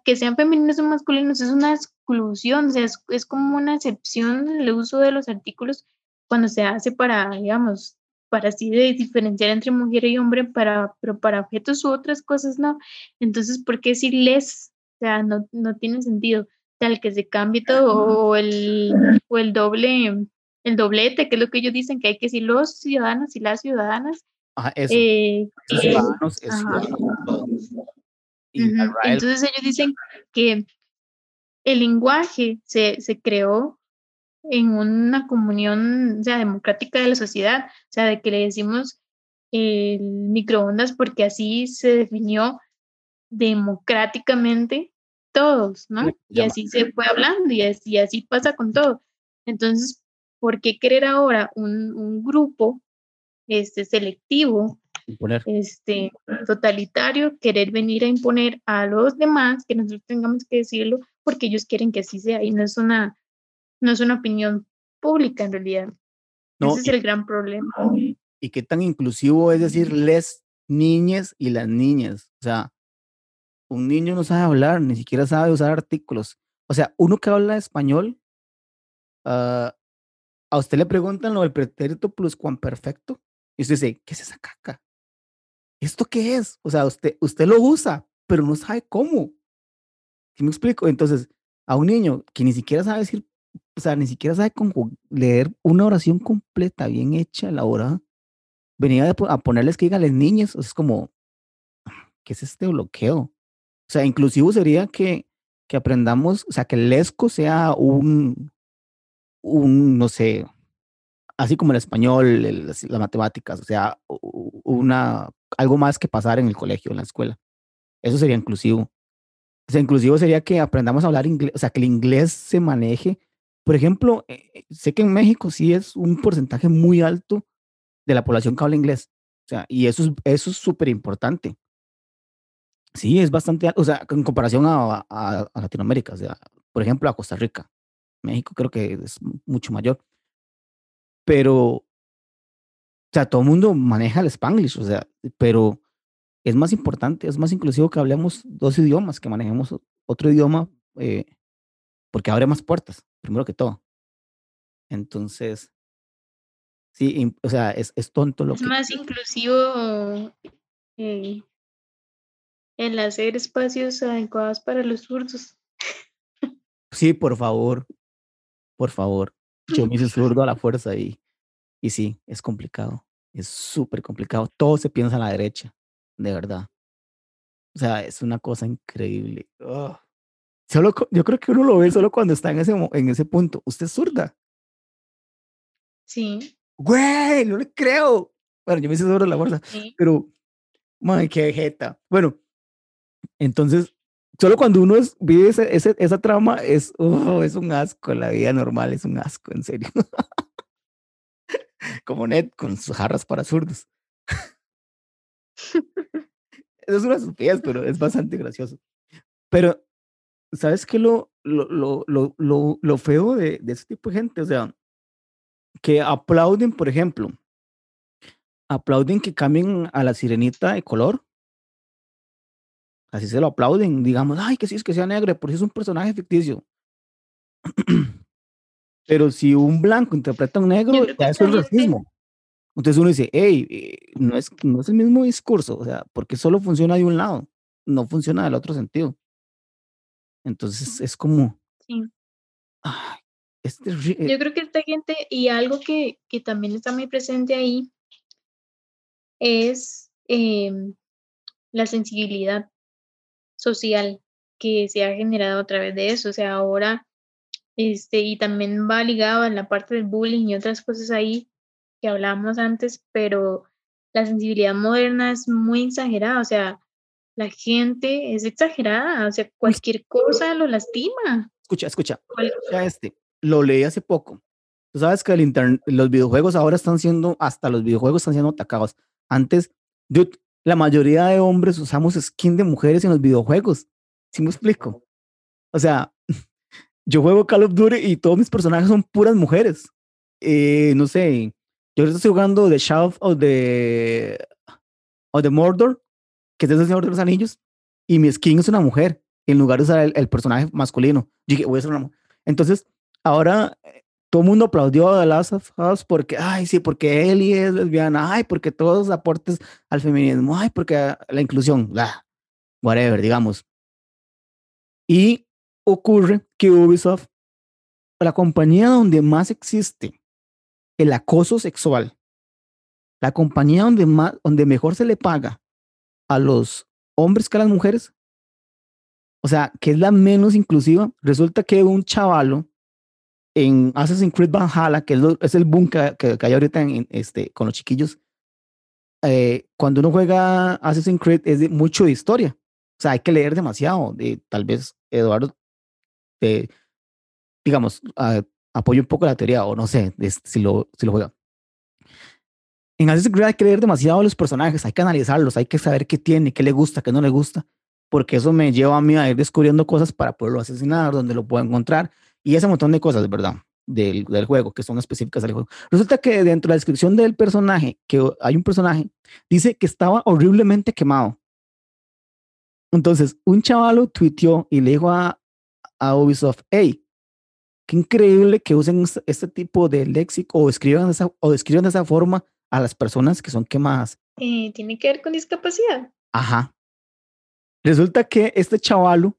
que sean femeninos o masculinos es una exclusión, es, es como una excepción el uso de los artículos cuando se hace para, digamos, para así de diferenciar entre mujer y hombre, para, pero para objetos u otras cosas no. Entonces, ¿por qué decir les? O sea, no, no tiene sentido. Tal que se cambie todo, o el, o el doble, el doblete, que es lo que ellos dicen, que hay que decir los ciudadanos y las ciudadanas. Ajá, eso. Eh, ciudadanos es Entonces ellos dicen que el lenguaje se, se creó en una comunión o sea, democrática de la sociedad, o sea, de que le decimos el microondas porque así se definió democráticamente todos, ¿no? Y así se fue hablando y así, así pasa con todo. Entonces, ¿por qué querer ahora un, un grupo este, selectivo, este, totalitario, querer venir a imponer a los demás que nosotros tengamos que decirlo porque ellos quieren que así sea y no es una no es una opinión pública en realidad. Ese es el gran problema. Y qué tan inclusivo es decir les niñas y las niñas. O sea, un niño no sabe hablar, ni siquiera sabe usar artículos. O sea, uno que habla español, ah, a usted le preguntan lo del pretérito perfecto y usted dice, ¿qué es esa caca? ¿Esto qué es? O sea, usted, usted lo usa, pero no sabe cómo. ¿Sí me explico? Entonces, a un niño que ni siquiera sabe decir o sea, ni siquiera sabe leer una oración completa, bien hecha, la hora, venía a ponerles que digan las niñas, es como, ¿qué es este bloqueo? O sea, inclusivo sería que, que aprendamos, o sea, que el ESCO sea un, un, no sé, así como el español, las matemáticas, o sea, una, algo más que pasar en el colegio, en la escuela. Eso sería inclusivo. O sea, inclusivo sería que aprendamos a hablar inglés, o sea, que el inglés se maneje por ejemplo, eh, eh, sé que en México sí es un porcentaje muy alto de la población que habla inglés. O sea, y eso es eso es súper importante. Sí, es bastante alto, o sea, en comparación a, a, Latinoamérica, o sea, por ejemplo, a Costa Rica. México creo que es mucho mayor. Pero, o sea, todo el mundo maneja el spanglish, o sea, pero es más importante, es más inclusivo que hablemos dos idiomas, que manejemos otro idioma, eh, porque abre más puertas primero que todo. Entonces, sí, o sea, es, es tonto lo es que... Es más inclusivo eh, el hacer espacios adecuados para los zurdos. Sí, por favor, por favor. Yo me hice zurdo a la fuerza y, y sí, es complicado, es súper complicado. Todo se piensa a la derecha, de verdad. O sea, es una cosa increíble. Solo, yo creo que uno lo ve solo cuando está en ese, en ese punto. ¿Usted es zurda? Sí. Güey, no le creo. Bueno, yo me hice sobre la fuerza, pero, madre, qué jeta. Bueno, entonces, solo cuando uno es, vive ese, ese, esa trama, es, oh, es un asco. La vida normal es un asco, en serio. Como Ned con sus jarras para zurdos. Es una estupidez, pero es bastante gracioso. Pero ¿sabes qué lo, lo, lo, lo, lo feo de, de ese tipo de gente? O sea, que aplauden, por ejemplo, aplauden que cambien a la sirenita de color. Así se lo aplauden, digamos, ay, que sí es que sea negro, por si es un personaje ficticio. Pero si un blanco interpreta a un negro, ya es racismo. Entonces uno dice, hey, eh, no es, no es el mismo discurso, o sea, porque solo funciona de un lado, no funciona del otro sentido. Entonces es como, sí. Es terrible. Yo creo que esta gente, y algo que, que también está muy presente ahí, es em, la sensibilidad social que se ha generado a través de eso. O sea, ahora, este, y también va ligado a la parte del bullying y otras cosas ahí que hablábamos antes, pero la sensibilidad moderna es muy exagerada. O sea, la gente es exagerada. O sea, cualquier cosa lo lastima. Escucha, escucha. Ya este, lo leí hace poco. Tú sabes que el internet, los videojuegos ahora están siendo, hasta los videojuegos están siendo atacados. Antes, dude, la mayoría de hombres usamos skin de mujeres en los videojuegos. ¿Sí me explico? O sea, yo juego Call of Duty y todos mis personajes son puras mujeres. Eh, no sé, yo estoy jugando The Shadow of the, of the Mordor, que es el Señor de los Anillos, y mi skin es una mujer, en lugar de usar el, personaje masculino. Yo dije, voy a ser una mujer. Entonces, ahora todo el mundo aplaudió a The Last of Us porque, ay, sí, porque Ellie es lesbiana, ay, porque todos los aportes al feminismo, ay, porque la inclusión, bla, whatever, digamos. Y ocurre que Ubisoft, la compañía donde más existe el acoso sexual, la compañía donde, más, donde mejor se le paga a los hombres que a las mujeres, o sea, que es la menos inclusiva, resulta que un chavalo en Assassin's Creed Valhalla, que es, el boom que, que, hay ahorita en, este, con los chiquillos, eh, cuando uno juega Assassin's Creed es de mucho de historia. O sea, hay que leer demasiado. De, tal vez Eduardo, digamos, apoye un poco la teoría, o no sé si, lo, si lo juega. En Assassin's Creed hay que leer demasiado los personajes, hay que analizarlos, hay que saber qué tiene, qué le gusta, qué no le gusta, porque eso me lleva a mí a ir descubriendo cosas para poderlo asesinar, donde lo puedo encontrar y ese montón de cosas, ¿verdad? Del, del, juego, que son específicas del juego. Resulta que dentro de la descripción del personaje, que hay un personaje, dice que estaba horriblemente quemado. Entonces, un chavalo tuiteó y le dijo a, a Ubisoft, hey, qué increíble que usen este tipo de léxico o escriban, esa, o escriban de esa forma a las personas que son quemadas. Eh, Tiene que ver con discapacidad. Ajá. Resulta que este chavalo,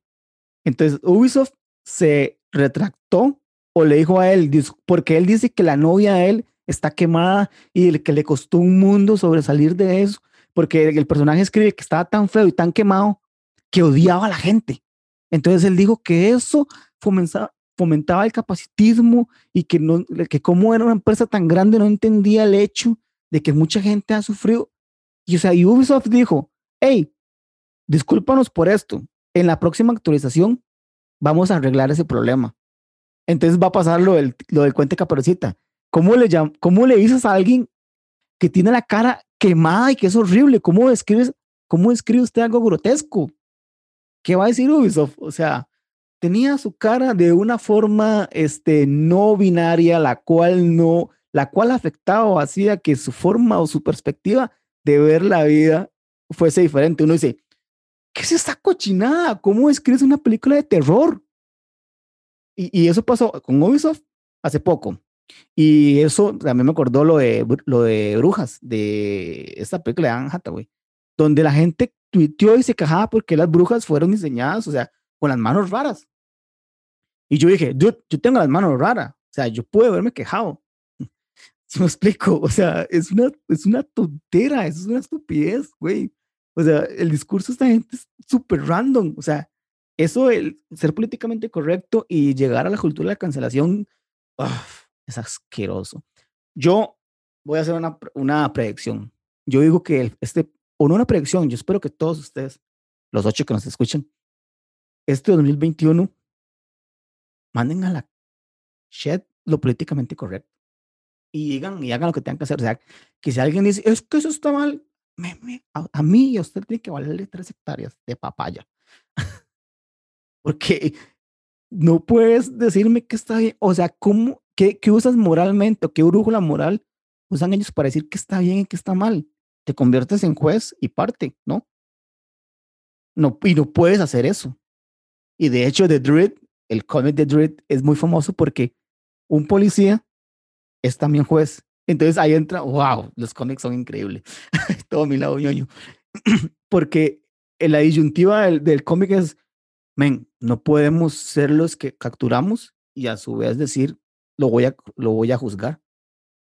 entonces Ubisoft se retractó o le dijo a él, porque él dice que la novia de él está quemada y que le costó un mundo sobresalir de eso, porque el personaje escribe que estaba tan feo y tan quemado que odiaba a la gente. Entonces él dijo que eso fomentaba, fomentaba el capacitismo y que, no, que como era una empresa tan grande no entendía el hecho de que mucha gente ha sufrido. Y o sea, Ubisoft dijo, hey, discúlpanos por esto. En la próxima actualización vamos a arreglar ese problema. Entonces va a pasar lo del, lo del cuente caperucita. ¿Cómo le, ¿Cómo le dices a alguien que tiene la cara quemada y que es horrible? ¿Cómo describes, cómo describe usted algo grotesco? ¿Qué va a decir Ubisoft? O sea, tenía su cara de una forma este, no binaria, la cual no, la cual afectaba o hacía que su forma o su perspectiva de ver la vida fuese diferente. Uno dice, ¿qué es esta cochinada? ¿Cómo escribes una película de terror? Y, eso pasó con Ubisoft hace poco. Y eso también me acordó lo de, lo de Brujas, de esta película de Anne Hathaway, donde la gente tuiteó y se quejaba porque las brujas fueron diseñadas, o sea, con las manos raras. Y yo dije, yo, yo tengo las manos raras, o sea, yo puedo haberme quejado. Si me explico, o sea, es una, es una tontera, es una estupidez, güey. O sea, el discurso de esta gente es súper random. O sea, eso, el ser políticamente correcto y llegar a la cultura de la cancelación, es asqueroso. Yo voy a hacer una, una predicción. Yo digo que este, o no una predicción, yo espero que todos ustedes, los ocho que nos escuchan, este 2021, manden a la shed lo políticamente correcto y digan y hagan lo que tengan que hacer. O sea, que si alguien dice, es que eso está mal, a, mí y a usted tiene que valerle tres hectáreas de papaya. Porque no puedes decirme que está bien. O sea, ¿cómo, qué, qué usas moralmente o qué brújula moral usan ellos para decir que está bien y que está mal? Te conviertes en juez y parte, ¿no? No, y no puedes hacer eso. Y de hecho, The Dread, el cómic de Dread es muy famoso porque un policía es también juez entonces ahí entra, wow, los cómics son increíbles. Todo mi lado ñoño. Porque la disyuntiva del, del cómic es, men, no podemos ser los que capturamos y a su vez decir lo voy a, lo voy a juzgar,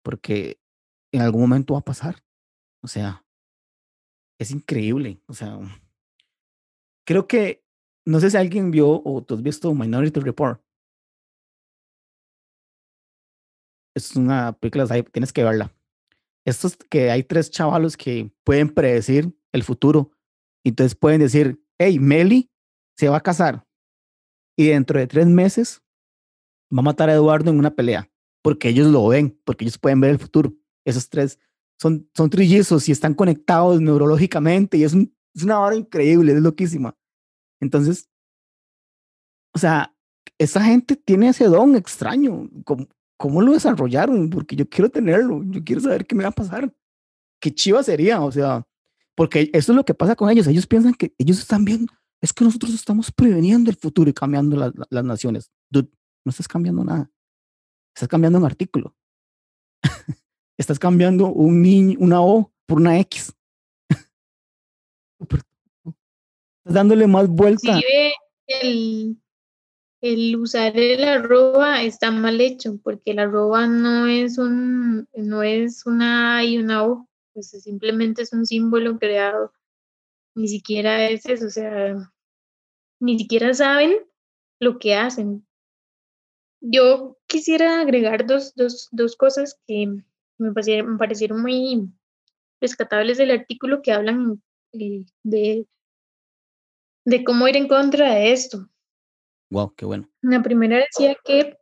porque en algún momento va a pasar. O sea, es increíble. O sea, creo que, no sé si alguien vio o tú has visto Minority Report. Es una película, tienes que verla. Esto es que hay tres chavalos que pueden predecir el futuro. Entonces pueden decir, hey, Meli se va a casar y dentro de tres meses va a matar a Eduardo en una pelea, porque ellos lo ven, porque ellos pueden ver el futuro. Esos tres son, son trillizos y están conectados neurológicamente y es, es una hora increíble, es loquísima. Entonces, o sea, esa gente tiene ese don extraño. ¿Cómo, ¿Cómo, lo desarrollaron? Porque yo quiero tenerlo, yo quiero saber qué me va a pasar. Qué chiva sería, o sea, porque eso es lo que pasa con ellos. Ellos piensan que ellos están viendo, es que nosotros estamos preveniendo el futuro y cambiando las naciones. Dude, no estás cambiando nada. Estás cambiando un artículo. estás cambiando un niño, una O por una X. estás dándole más vuelta. el, el usar el arroba está mal hecho, porque el arroba no es un, no es una y una O, pues simplemente es un símbolo creado. Ni siquiera es eso, o sea, ni siquiera saben lo que hacen. Yo quisiera agregar dos, dos, dos cosas que me parecieron, me parecieron muy rescatables del artículo que hablan eh, de, de cómo ir en contra de esto. Wow, qué bueno. La primera decía que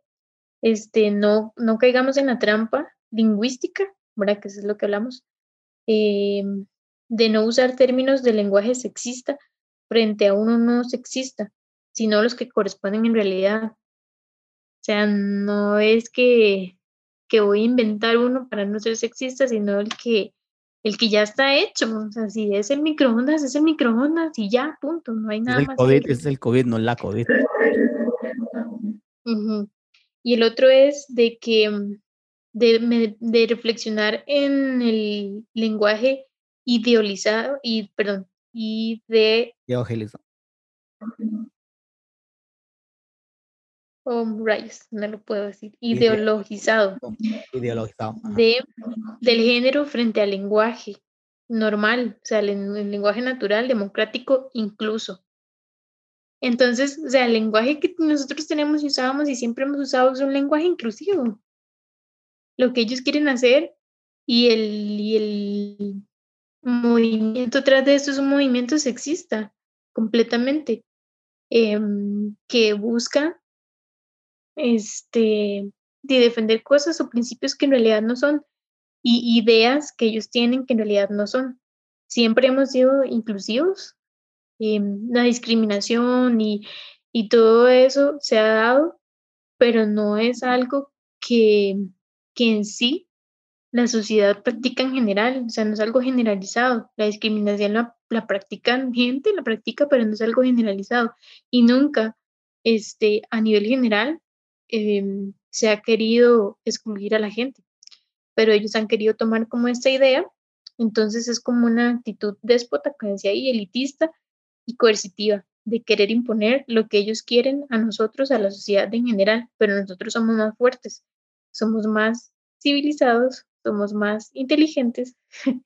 este, no, no caigamos en la trampa lingüística, ¿verdad? Que eso es lo que hablamos, eh, de no usar términos de lenguaje sexista frente a uno no sexista, sino los que corresponden en realidad. O sea, no es que, que voy a inventar uno para no ser sexista, sino el que, el que ya está hecho. O sea, si es el microondas, es el microondas y ya, punto, no hay nada es el más. COVID, es el COVID, no la COVID. Y el otro es de que de, de reflexionar en el lenguaje idealizado y, perdón, y de... Evangelizado. Rayos, no lo puedo decir. Ideologizado. Ideologizado. De, del género frente al lenguaje normal, o sea, el, el, lenguaje natural, democrático, incluso. Entonces, o sea, el lenguaje que nosotros tenemos y usábamos y siempre hemos usado es un lenguaje inclusivo. Lo que ellos quieren hacer y el, y el movimiento tras de esto es un movimiento sexista, completamente, em, que busca este, de defender cosas o principios que en realidad no son y ideas que ellos tienen que en realidad no son. Siempre hemos sido inclusivos, em, la discriminación y, y todo eso se ha dado, pero no es algo que, que en sí la sociedad practica en general, o sea, no es algo generalizado. La discriminación la, la practican gente, la practica, pero no es algo generalizado. Y nunca, este, a nivel general, em, se ha querido excluir a la gente, pero ellos han querido tomar como esta idea, entonces es como una actitud déspota, como decía ahí, elitista y coercitiva, de querer imponer lo que ellos quieren a nosotros, a la sociedad en general, pero nosotros somos más fuertes, somos más civilizados, somos más inteligentes,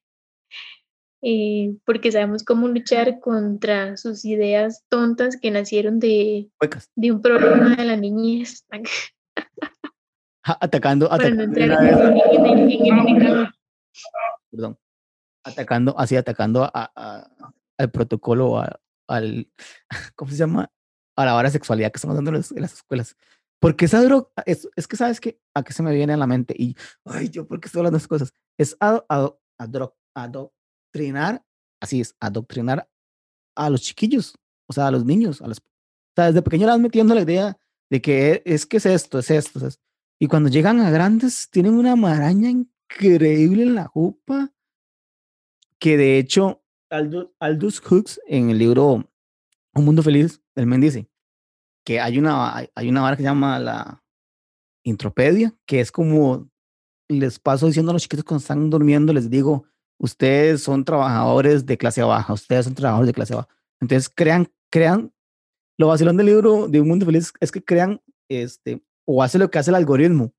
eh, porque sabemos cómo luchar contra sus ideas tontas que nacieron de, de un problema de la niñez. atacando, atacando, perdón, atacando, así atacando a, al protocolo, al, ¿cómo se llama? A la hora sexualidad que estamos dando en las escuelas. Porque esa droga, es, es, que sabes que a qué se me viene a la mente y, ay, yo, ¿por qué estoy hablando de esas cosas? Es adoctrinar, así es, adoctrinar a los chiquillos, o sea, a los niños, a los, o sea, desde pequeño le vas metiendo la idea de que es que es esto, es esto, es esto. Y cuando llegan a grandes, tienen una maraña increíble en la jupa, que de hecho, Aldous, Aldous Hooks, en el libro Un Mundo Feliz, el men dice, que hay una, hay una vara que se llama la intropedia, que es como les paso diciendo a los chiquitos cuando están durmiendo, les digo, ustedes son trabajadores de clase baja, ustedes son trabajadores de clase baja. Entonces crean, crean, lo vacilón del libro de Un Mundo Feliz es que crean, este, o hace lo que hace el algoritmo,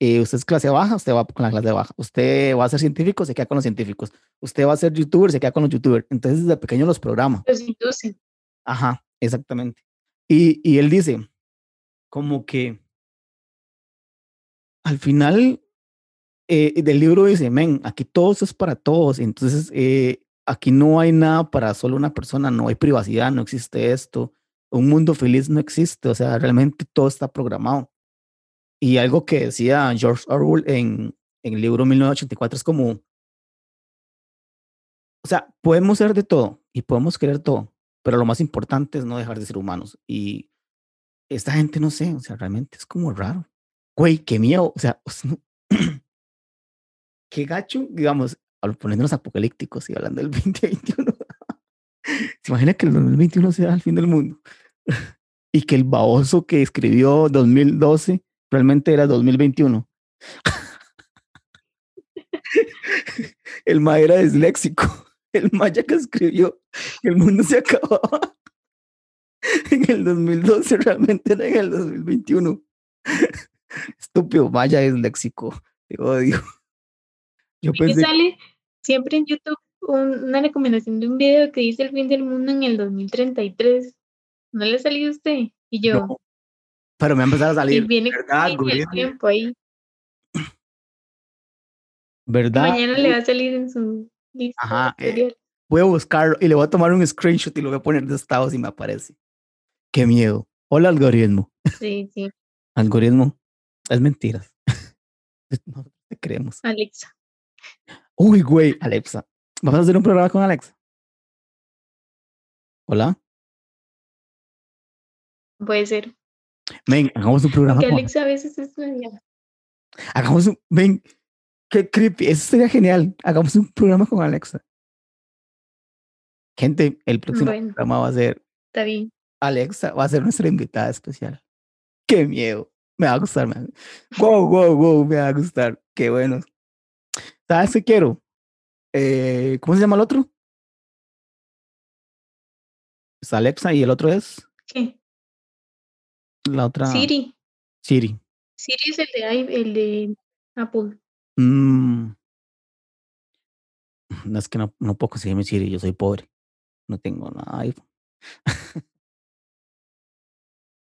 eh, usted es clase baja, usted va con la clase baja. Usted va a ser científico, se queda con los científicos. Usted va a ser youtuber, se queda con los youtubers. Entonces, desde pequeño los programa. Los inducen. Ajá, exactamente. Y, y él dice, como que al final eh, del libro dice, men, aquí todo es para todos. Entonces, eh, aquí no hay nada para solo una persona, no hay privacidad, no existe esto. Un mundo feliz no existe, o sea, realmente todo está programado. Y algo que decía George Orwell en, en el libro 1984 es como, o sea, podemos ser de todo y podemos querer todo, pero lo más importante es no dejar de ser humanos. Y esta gente, no sé, o sea, realmente es como raro. Güey, qué miedo, o sea, qué gacho, digamos, poniéndonos apocalípticos y hablando del 2021. ¿Se imagina que el 2021 sea el fin del mundo? y que el baboso que escribió 2012 realmente era 2021. el ma era disléxico. El maya que escribió que el mundo se acababa en el 2012 realmente era en el 2021. Estúpido maya disléxico. Te odio. Yo pensé... sale siempre en YouTube una recomendación de un video que dice el fin del mundo en el 2033. ¿No le ha salido a usted? Y yo, pero me ha empezado a salir. Y viene ¿verdad? el tiempo ahí. ¿Verdad? Mañana le va a salir en su lista. Ajá. Eh, voy a buscarlo y le voy a tomar un screenshot y lo voy a poner de estado si me aparece. Qué miedo. Hola, algoritmo. Sí, sí. algoritmo. Es mentiras. no te creemos. Alexa. Uy, güey, Alexa. ¿Vamos a hacer un programa con Alexa? Hola. Puede ser. Ven, hagamos un programa. Porque Alexa a veces es media. Hagamos un. Ven, qué creepy. Eso sería genial. Hagamos un programa con Alexa. Gente, el próximo programa va a ser. Está bien. Alexa va a ser nuestra invitada especial. Qué miedo. Me va a gustar. Wow, wow, wow. Me va a gustar. Qué bueno. ¿Sabes qué quiero? Eh, ¿Cómo se llama el otro? Es Alexa y el otro es. ¿Qué? La otra. Siri. Siri. Siri es el de, el de Apple. Mm. No es que no, no puedo conseguirme Siri, yo soy pobre. No tengo nada iPhone.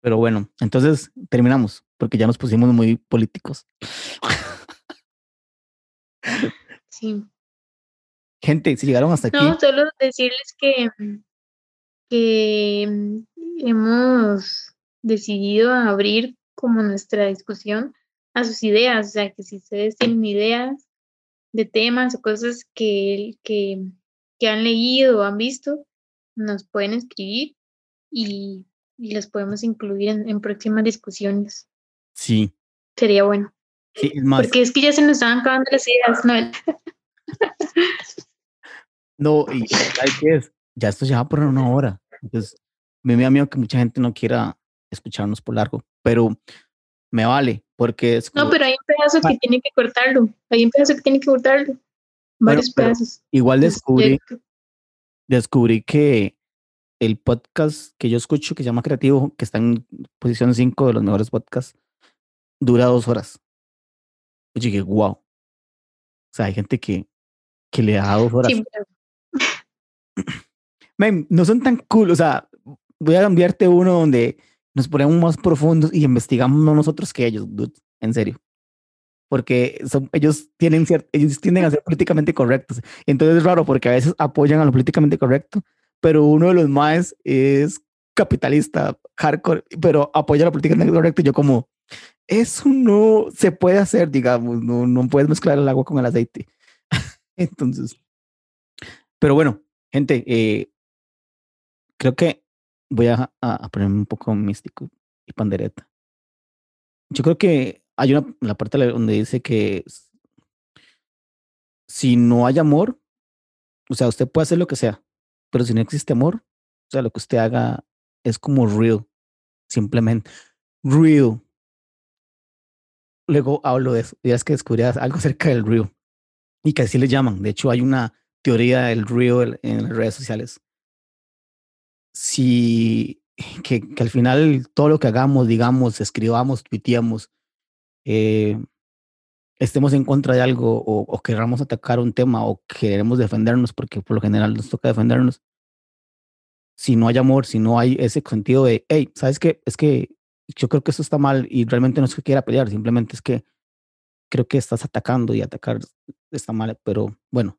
Pero bueno, entonces terminamos, porque ya nos pusimos muy políticos. Sí. Gente, si llegaron hasta aquí. No, solo decirles que, que hemos decidido abrir como nuestra discusión a sus ideas, o sea, que si ustedes tienen ideas de temas o cosas que, que, que han leído o han visto, nos pueden escribir y, y las podemos incluir en, en, próximas discusiones. Sí. Sería bueno. Sí, es más. Porque es que ya se nos estaban acabando las ideas, ¿no? no, y qué es? Ya esto ya va por una hora. Entonces, me da miedo que mucha gente no quiera escucharnos por largo, pero me vale, porque es No, pero hay un pedazo que tiene que cortarlo, hay un pedazo que tiene que cortarlo, varios pedazos. Igual descubrí, descubrí que el podcast que yo escucho, que se llama Creativo, que está en posición 5 de los mejores podcasts, dura dos horas. Oye, que wow. O sea, hay gente que, que le da dos horas. no son tan cool, o sea, voy a enviarte uno donde nos ponemos más profundos y investigamos nosotros que ellos, dude, en serio. Porque son, ellos, tienen ellos tienden a ser políticamente correctos. Entonces es raro porque a veces apoyan a lo políticamente correcto, pero uno de los más es capitalista, hardcore, pero apoya a lo políticamente correcto. Y yo como, eso no se puede hacer, digamos, no, no puedes mezclar el agua con el aceite. Entonces, pero bueno, gente, eh, creo que voy a, a, ponerme un poco místico y pandereta. Yo creo que hay una la parte donde dice que si no hay amor, o sea, usted puede hacer lo que sea, pero si no existe amor, o sea, lo que usted haga es como real, simplemente real. Luego hablo de eso, es que descubrí algo acerca del real y que así le llaman. De hecho, hay una teoría del real en las redes sociales si que, que, al final todo lo que hagamos, digamos, escribamos, tuiteamos, eh, estemos en contra de algo o, o queramos atacar un tema o queremos defendernos, porque por lo general nos toca defendernos, si no hay amor, si no hay ese sentido de, hey, ¿sabes qué? Es que yo creo que eso está mal y realmente no es que quiera pelear, simplemente es que creo que estás atacando y atacar está mal, pero bueno,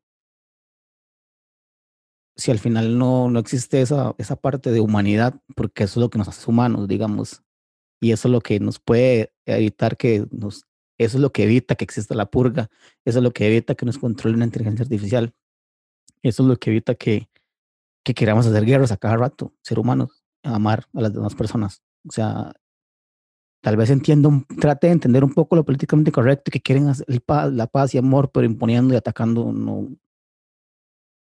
si al final no, no existe esa, esa parte de humanidad, porque eso es lo que nos hace humanos, digamos, y eso es lo que nos puede evitar que nos, eso es lo que evita que exista la purga, eso es lo que evita que nos controle una inteligencia artificial, eso es lo que evita que, que queramos hacer guerras a cada rato, ser humanos, amar a las demás personas. O sea, tal vez entiendo, trate de entender un poco lo políticamente correcto, que quieren hacer la paz y amor, pero imponiendo y atacando no,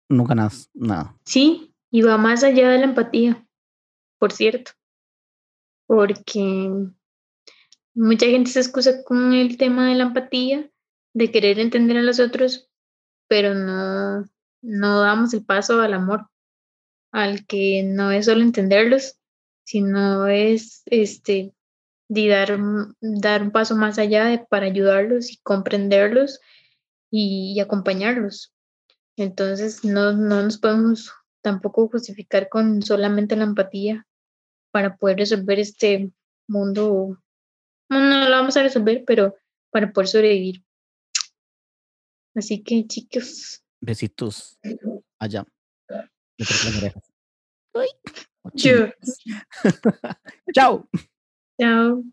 no ganas nada. Sí, y va más allá de la empatía, por cierto, porque mucha gente se excusa con el tema de la empatía, de querer entender a los otros, pero no, no damos el paso al amor, al que no es solo entenderlos, sino es este de dar, dar un paso más allá para ayudarlos y comprenderlos y, acompañarlos. Entonces no, no nos podemos tampoco justificar con solamente la empatía para poder resolver este mundo. No, no lo vamos a resolver, pero para poder sobrevivir. Así que chicos. Besitos allá. Chao. Chao. Chao.